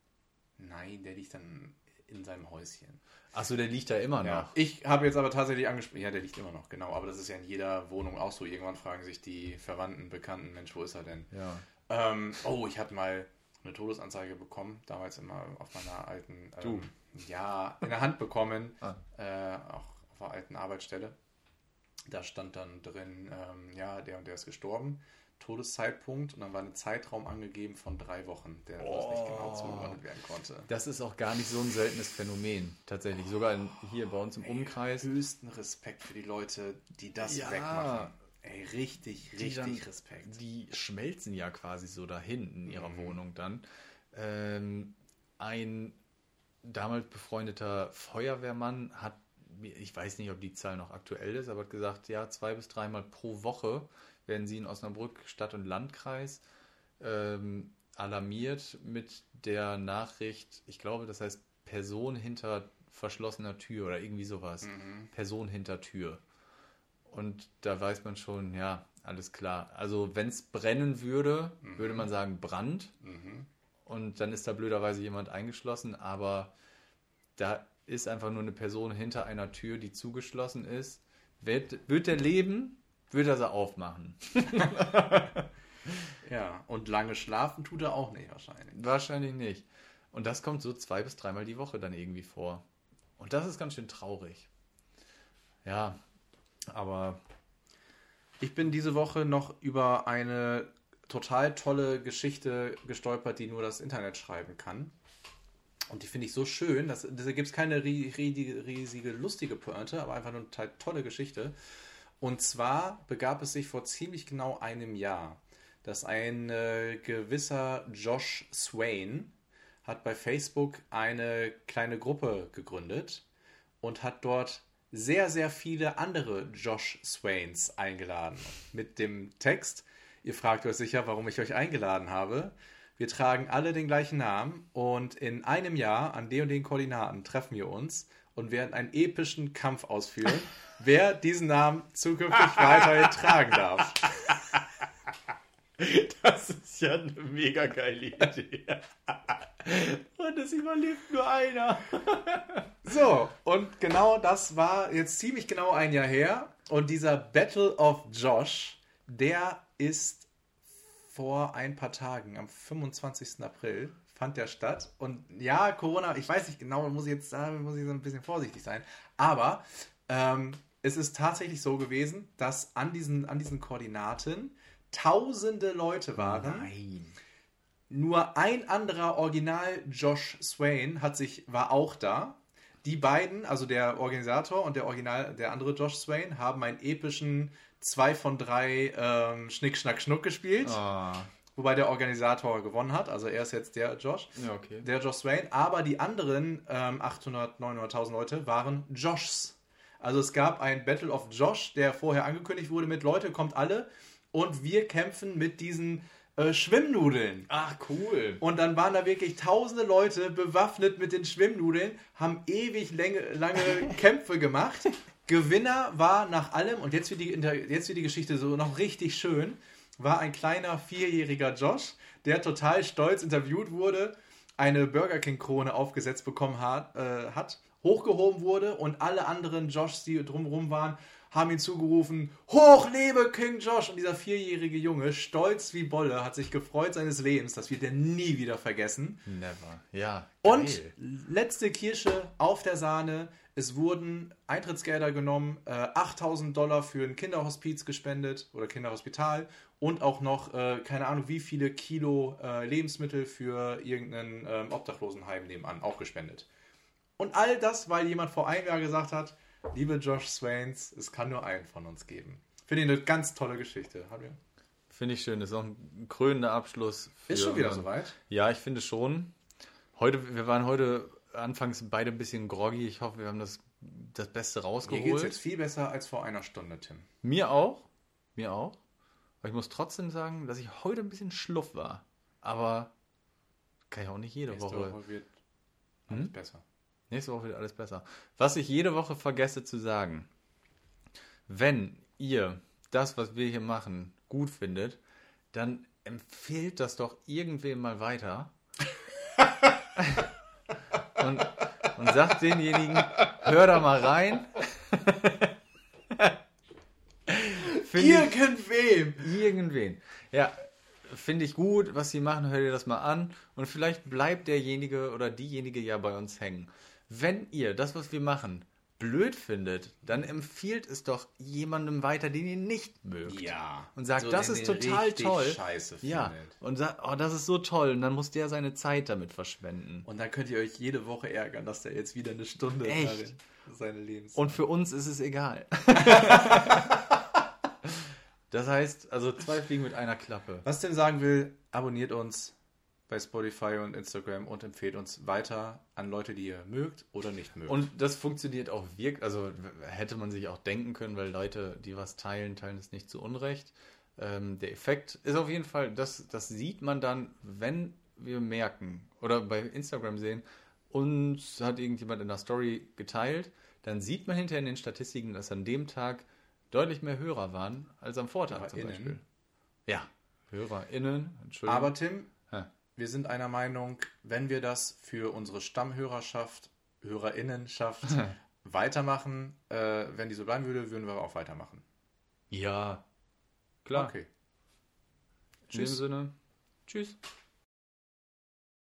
Nein, der liegt dann in seinem Häuschen. Achso, der liegt da immer noch. Ich habe jetzt aber tatsächlich angesprochen, ja, der liegt immer noch, genau. Aber das ist ja in jeder Wohnung auch so. Irgendwann fragen sich die Verwandten, Bekannten, Mensch, wo ist er denn? Ja. Ähm, oh, ich hatte mal eine Todesanzeige bekommen, damals immer auf meiner alten, ähm, ja, in der Hand bekommen, Ah. äh, auch auf der alten Arbeitsstelle. Da stand dann drin, ähm, ja, der und der ist gestorben, Todeszeitpunkt und dann war ein Zeitraum angegeben von drei Wochen, der das nicht genau zugeordnet werden konnte. Das ist auch gar nicht so ein seltenes Phänomen. Tatsächlich. Sogar in, hier bei uns im Umkreis. Höchsten Respekt für die Leute, die das Ja. wegmachen. Ey, richtig, die richtig dann- Respekt. Die schmelzen ja quasi so dahin in ihrer Mhm. Wohnung dann. Ähm, ein damals befreundeter Feuerwehrmann hat, ich weiß nicht, ob die Zahl noch aktuell ist, aber hat gesagt, ja, zwei bis dreimal pro Woche werden sie in Osnabrück Stadt- und Landkreis ähm, alarmiert mit der Nachricht, ich glaube, das heißt Person hinter verschlossener Tür oder irgendwie sowas. Person hinter Tür. Und da weiß man schon, ja, alles klar. Also wenn es brennen würde, würde man sagen Brand. Und dann ist da blöderweise jemand eingeschlossen, aber da ist einfach nur eine Person hinter einer Tür, die zugeschlossen ist. Wird, wird der leben, wird er sie aufmachen. Ja, und lange schlafen tut er auch nicht wahrscheinlich. Wahrscheinlich nicht. Und das kommt so zwei bis dreimal die Woche dann irgendwie vor. Und das ist ganz schön traurig. Ja, aber Ich bin diese Woche noch über eine total tolle Geschichte gestolpert, die nur das Internet schreiben kann. Und die finde ich so schön, dass, da gibt es keine ri- riesige, riesige, lustige Pointe, aber einfach nur eine total tolle Geschichte. Und zwar begab es sich vor ziemlich genau einem Jahr, dass ein äh, gewisser Josh Swain hat bei Facebook eine kleine Gruppe gegründet und hat dort sehr, sehr viele andere Josh Swains eingeladen. Mit dem Text, ihr fragt euch sicher, warum ich euch eingeladen habe. Wir tragen alle den gleichen Namen und in einem Jahr an den und den Koordinaten treffen wir uns und werden einen epischen Kampf ausführen, wer diesen Namen zukünftig weiterhin tragen darf. Das ist ja eine mega geile Idee. Und es überlebt nur einer. So, und genau das war jetzt ziemlich genau ein Jahr her. Und dieser Battle of Josh, der ist vor ein paar Tagen, am 25. April, fand der statt. Und ja, Corona, ich weiß nicht genau, muss ich jetzt da muss ich so ein bisschen vorsichtig sein. Aber ähm, es ist tatsächlich so gewesen, dass an diesen, an diesen Koordinaten tausende Leute waren. Nein. Nur ein anderer Original Josh Swain hat sich war auch da. Die beiden, also der Organisator und der Original, der andere Josh Swain, haben einen epischen 2 von 3 ähm, Schnick, Schnack, Schnuck gespielt. Ah, Wobei der Organisator gewonnen hat. Also er ist jetzt der Josh. ja, okay. Der Josh Swain. Aber die anderen ähm, 800, 900.000 Leute waren Joshs. Also es gab ein Battle of Josh, der vorher angekündigt wurde mit Leute, kommt alle. Und wir kämpfen mit diesen äh, Schwimmnudeln. Ach, cool. Und dann waren da wirklich tausende Leute bewaffnet mit den Schwimmnudeln, haben ewig lange, lange Kämpfe gemacht. Gewinner war nach allem, und jetzt wird, die, jetzt wird die Geschichte so noch richtig schön, war ein kleiner vierjähriger Josh, der total stolz interviewt wurde, eine Burger King-Krone aufgesetzt bekommen hat, äh, hat, hochgehoben wurde und alle anderen Joshs, die drumherum waren, haben ihn zugerufen, hoch lebe King Josh! Und dieser vierjährige Junge, stolz wie Bolle, hat sich gefreut seines Lebens, das wird er nie wieder vergessen. Never. Ja. Und geil. letzte Kirsche auf der Sahne. Es wurden Eintrittsgelder genommen, äh, 8000 Dollar für ein Kinderhospiz gespendet oder Kinderhospital und auch noch, äh, keine Ahnung, wie viele Kilo äh, Lebensmittel für irgendeinen ähm, Obdachlosenheim nebenan auch gespendet. Und all das, weil jemand vor einem Jahr gesagt hat, liebe Josh Swains, es kann nur einen von uns geben. Finde ich eine ganz tolle Geschichte. Wir- Finde ich schön. Das ist auch ein krönender Abschluss. Ist für schon wieder unseren- soweit. Ja, ich finde schon. Heute, wir waren heute anfangs beide ein bisschen groggy. Ich hoffe, wir haben das, das Beste Mir geht es rausgeholt. jetzt viel besser als vor einer Stunde, Tim. Mir auch. Mir auch. Aber ich muss trotzdem sagen, dass ich heute ein bisschen schluff war. Aber kann ich auch nicht jede Nächste Woche. Woche wird alles besser. Nächste Woche wird alles besser. Was ich jede Woche vergesse zu sagen, wenn ihr das, was wir hier machen, gut findet, dann empfehlt das doch irgendwem mal weiter. und, und sagt denjenigen, hör da mal rein. Finde ich- Irgendwem! Irgendwen. Ja, finde ich gut, was sie machen, hör dir das mal an. Und vielleicht bleibt derjenige oder diejenige ja bei uns hängen. Wenn ihr das, was wir machen, blöd findet, dann empfiehlt es doch jemandem weiter, den ihr nicht mögt. Ja. Und sagt, So, das ist ihr total toll. Scheiße Ja. findet. Und sagt, oh, das ist so toll. Und dann muss der seine Zeit damit verschwenden. Und dann könnt ihr euch jede Woche ärgern, dass der jetzt wieder eine Stunde Echt? seine Lebens. Und für uns ist es egal. das heißt, also zwei Fliegen mit einer Klappe. Was Tim sagen will, abonniert uns bei Spotify und Instagram und empfehlt uns weiter an Leute, die ihr mögt oder nicht mögt. Und das funktioniert auch wirklich, also hätte man sich auch denken können, weil Leute, die was teilen, teilen es nicht zu Unrecht. Ähm, der Effekt ist auf jeden Fall, das, das sieht man dann, wenn wir merken oder bei Instagram sehen, uns hat irgendjemand in der Story geteilt, dann sieht man hinterher in den Statistiken, dass an dem Tag deutlich mehr Hörer waren als am Vortag zum HörerInnen? Beispiel. Ja, HörerInnen, Entschuldigung. Aber Tim, Hä? wir sind einer Meinung, wenn wir das für unsere Stammhörerschaft, HörerInnenschaft weitermachen, äh, wenn die so bleiben würde, würden wir auch weitermachen. ja, klar. Okay. In dem Tschüss. Sinne, tschüss.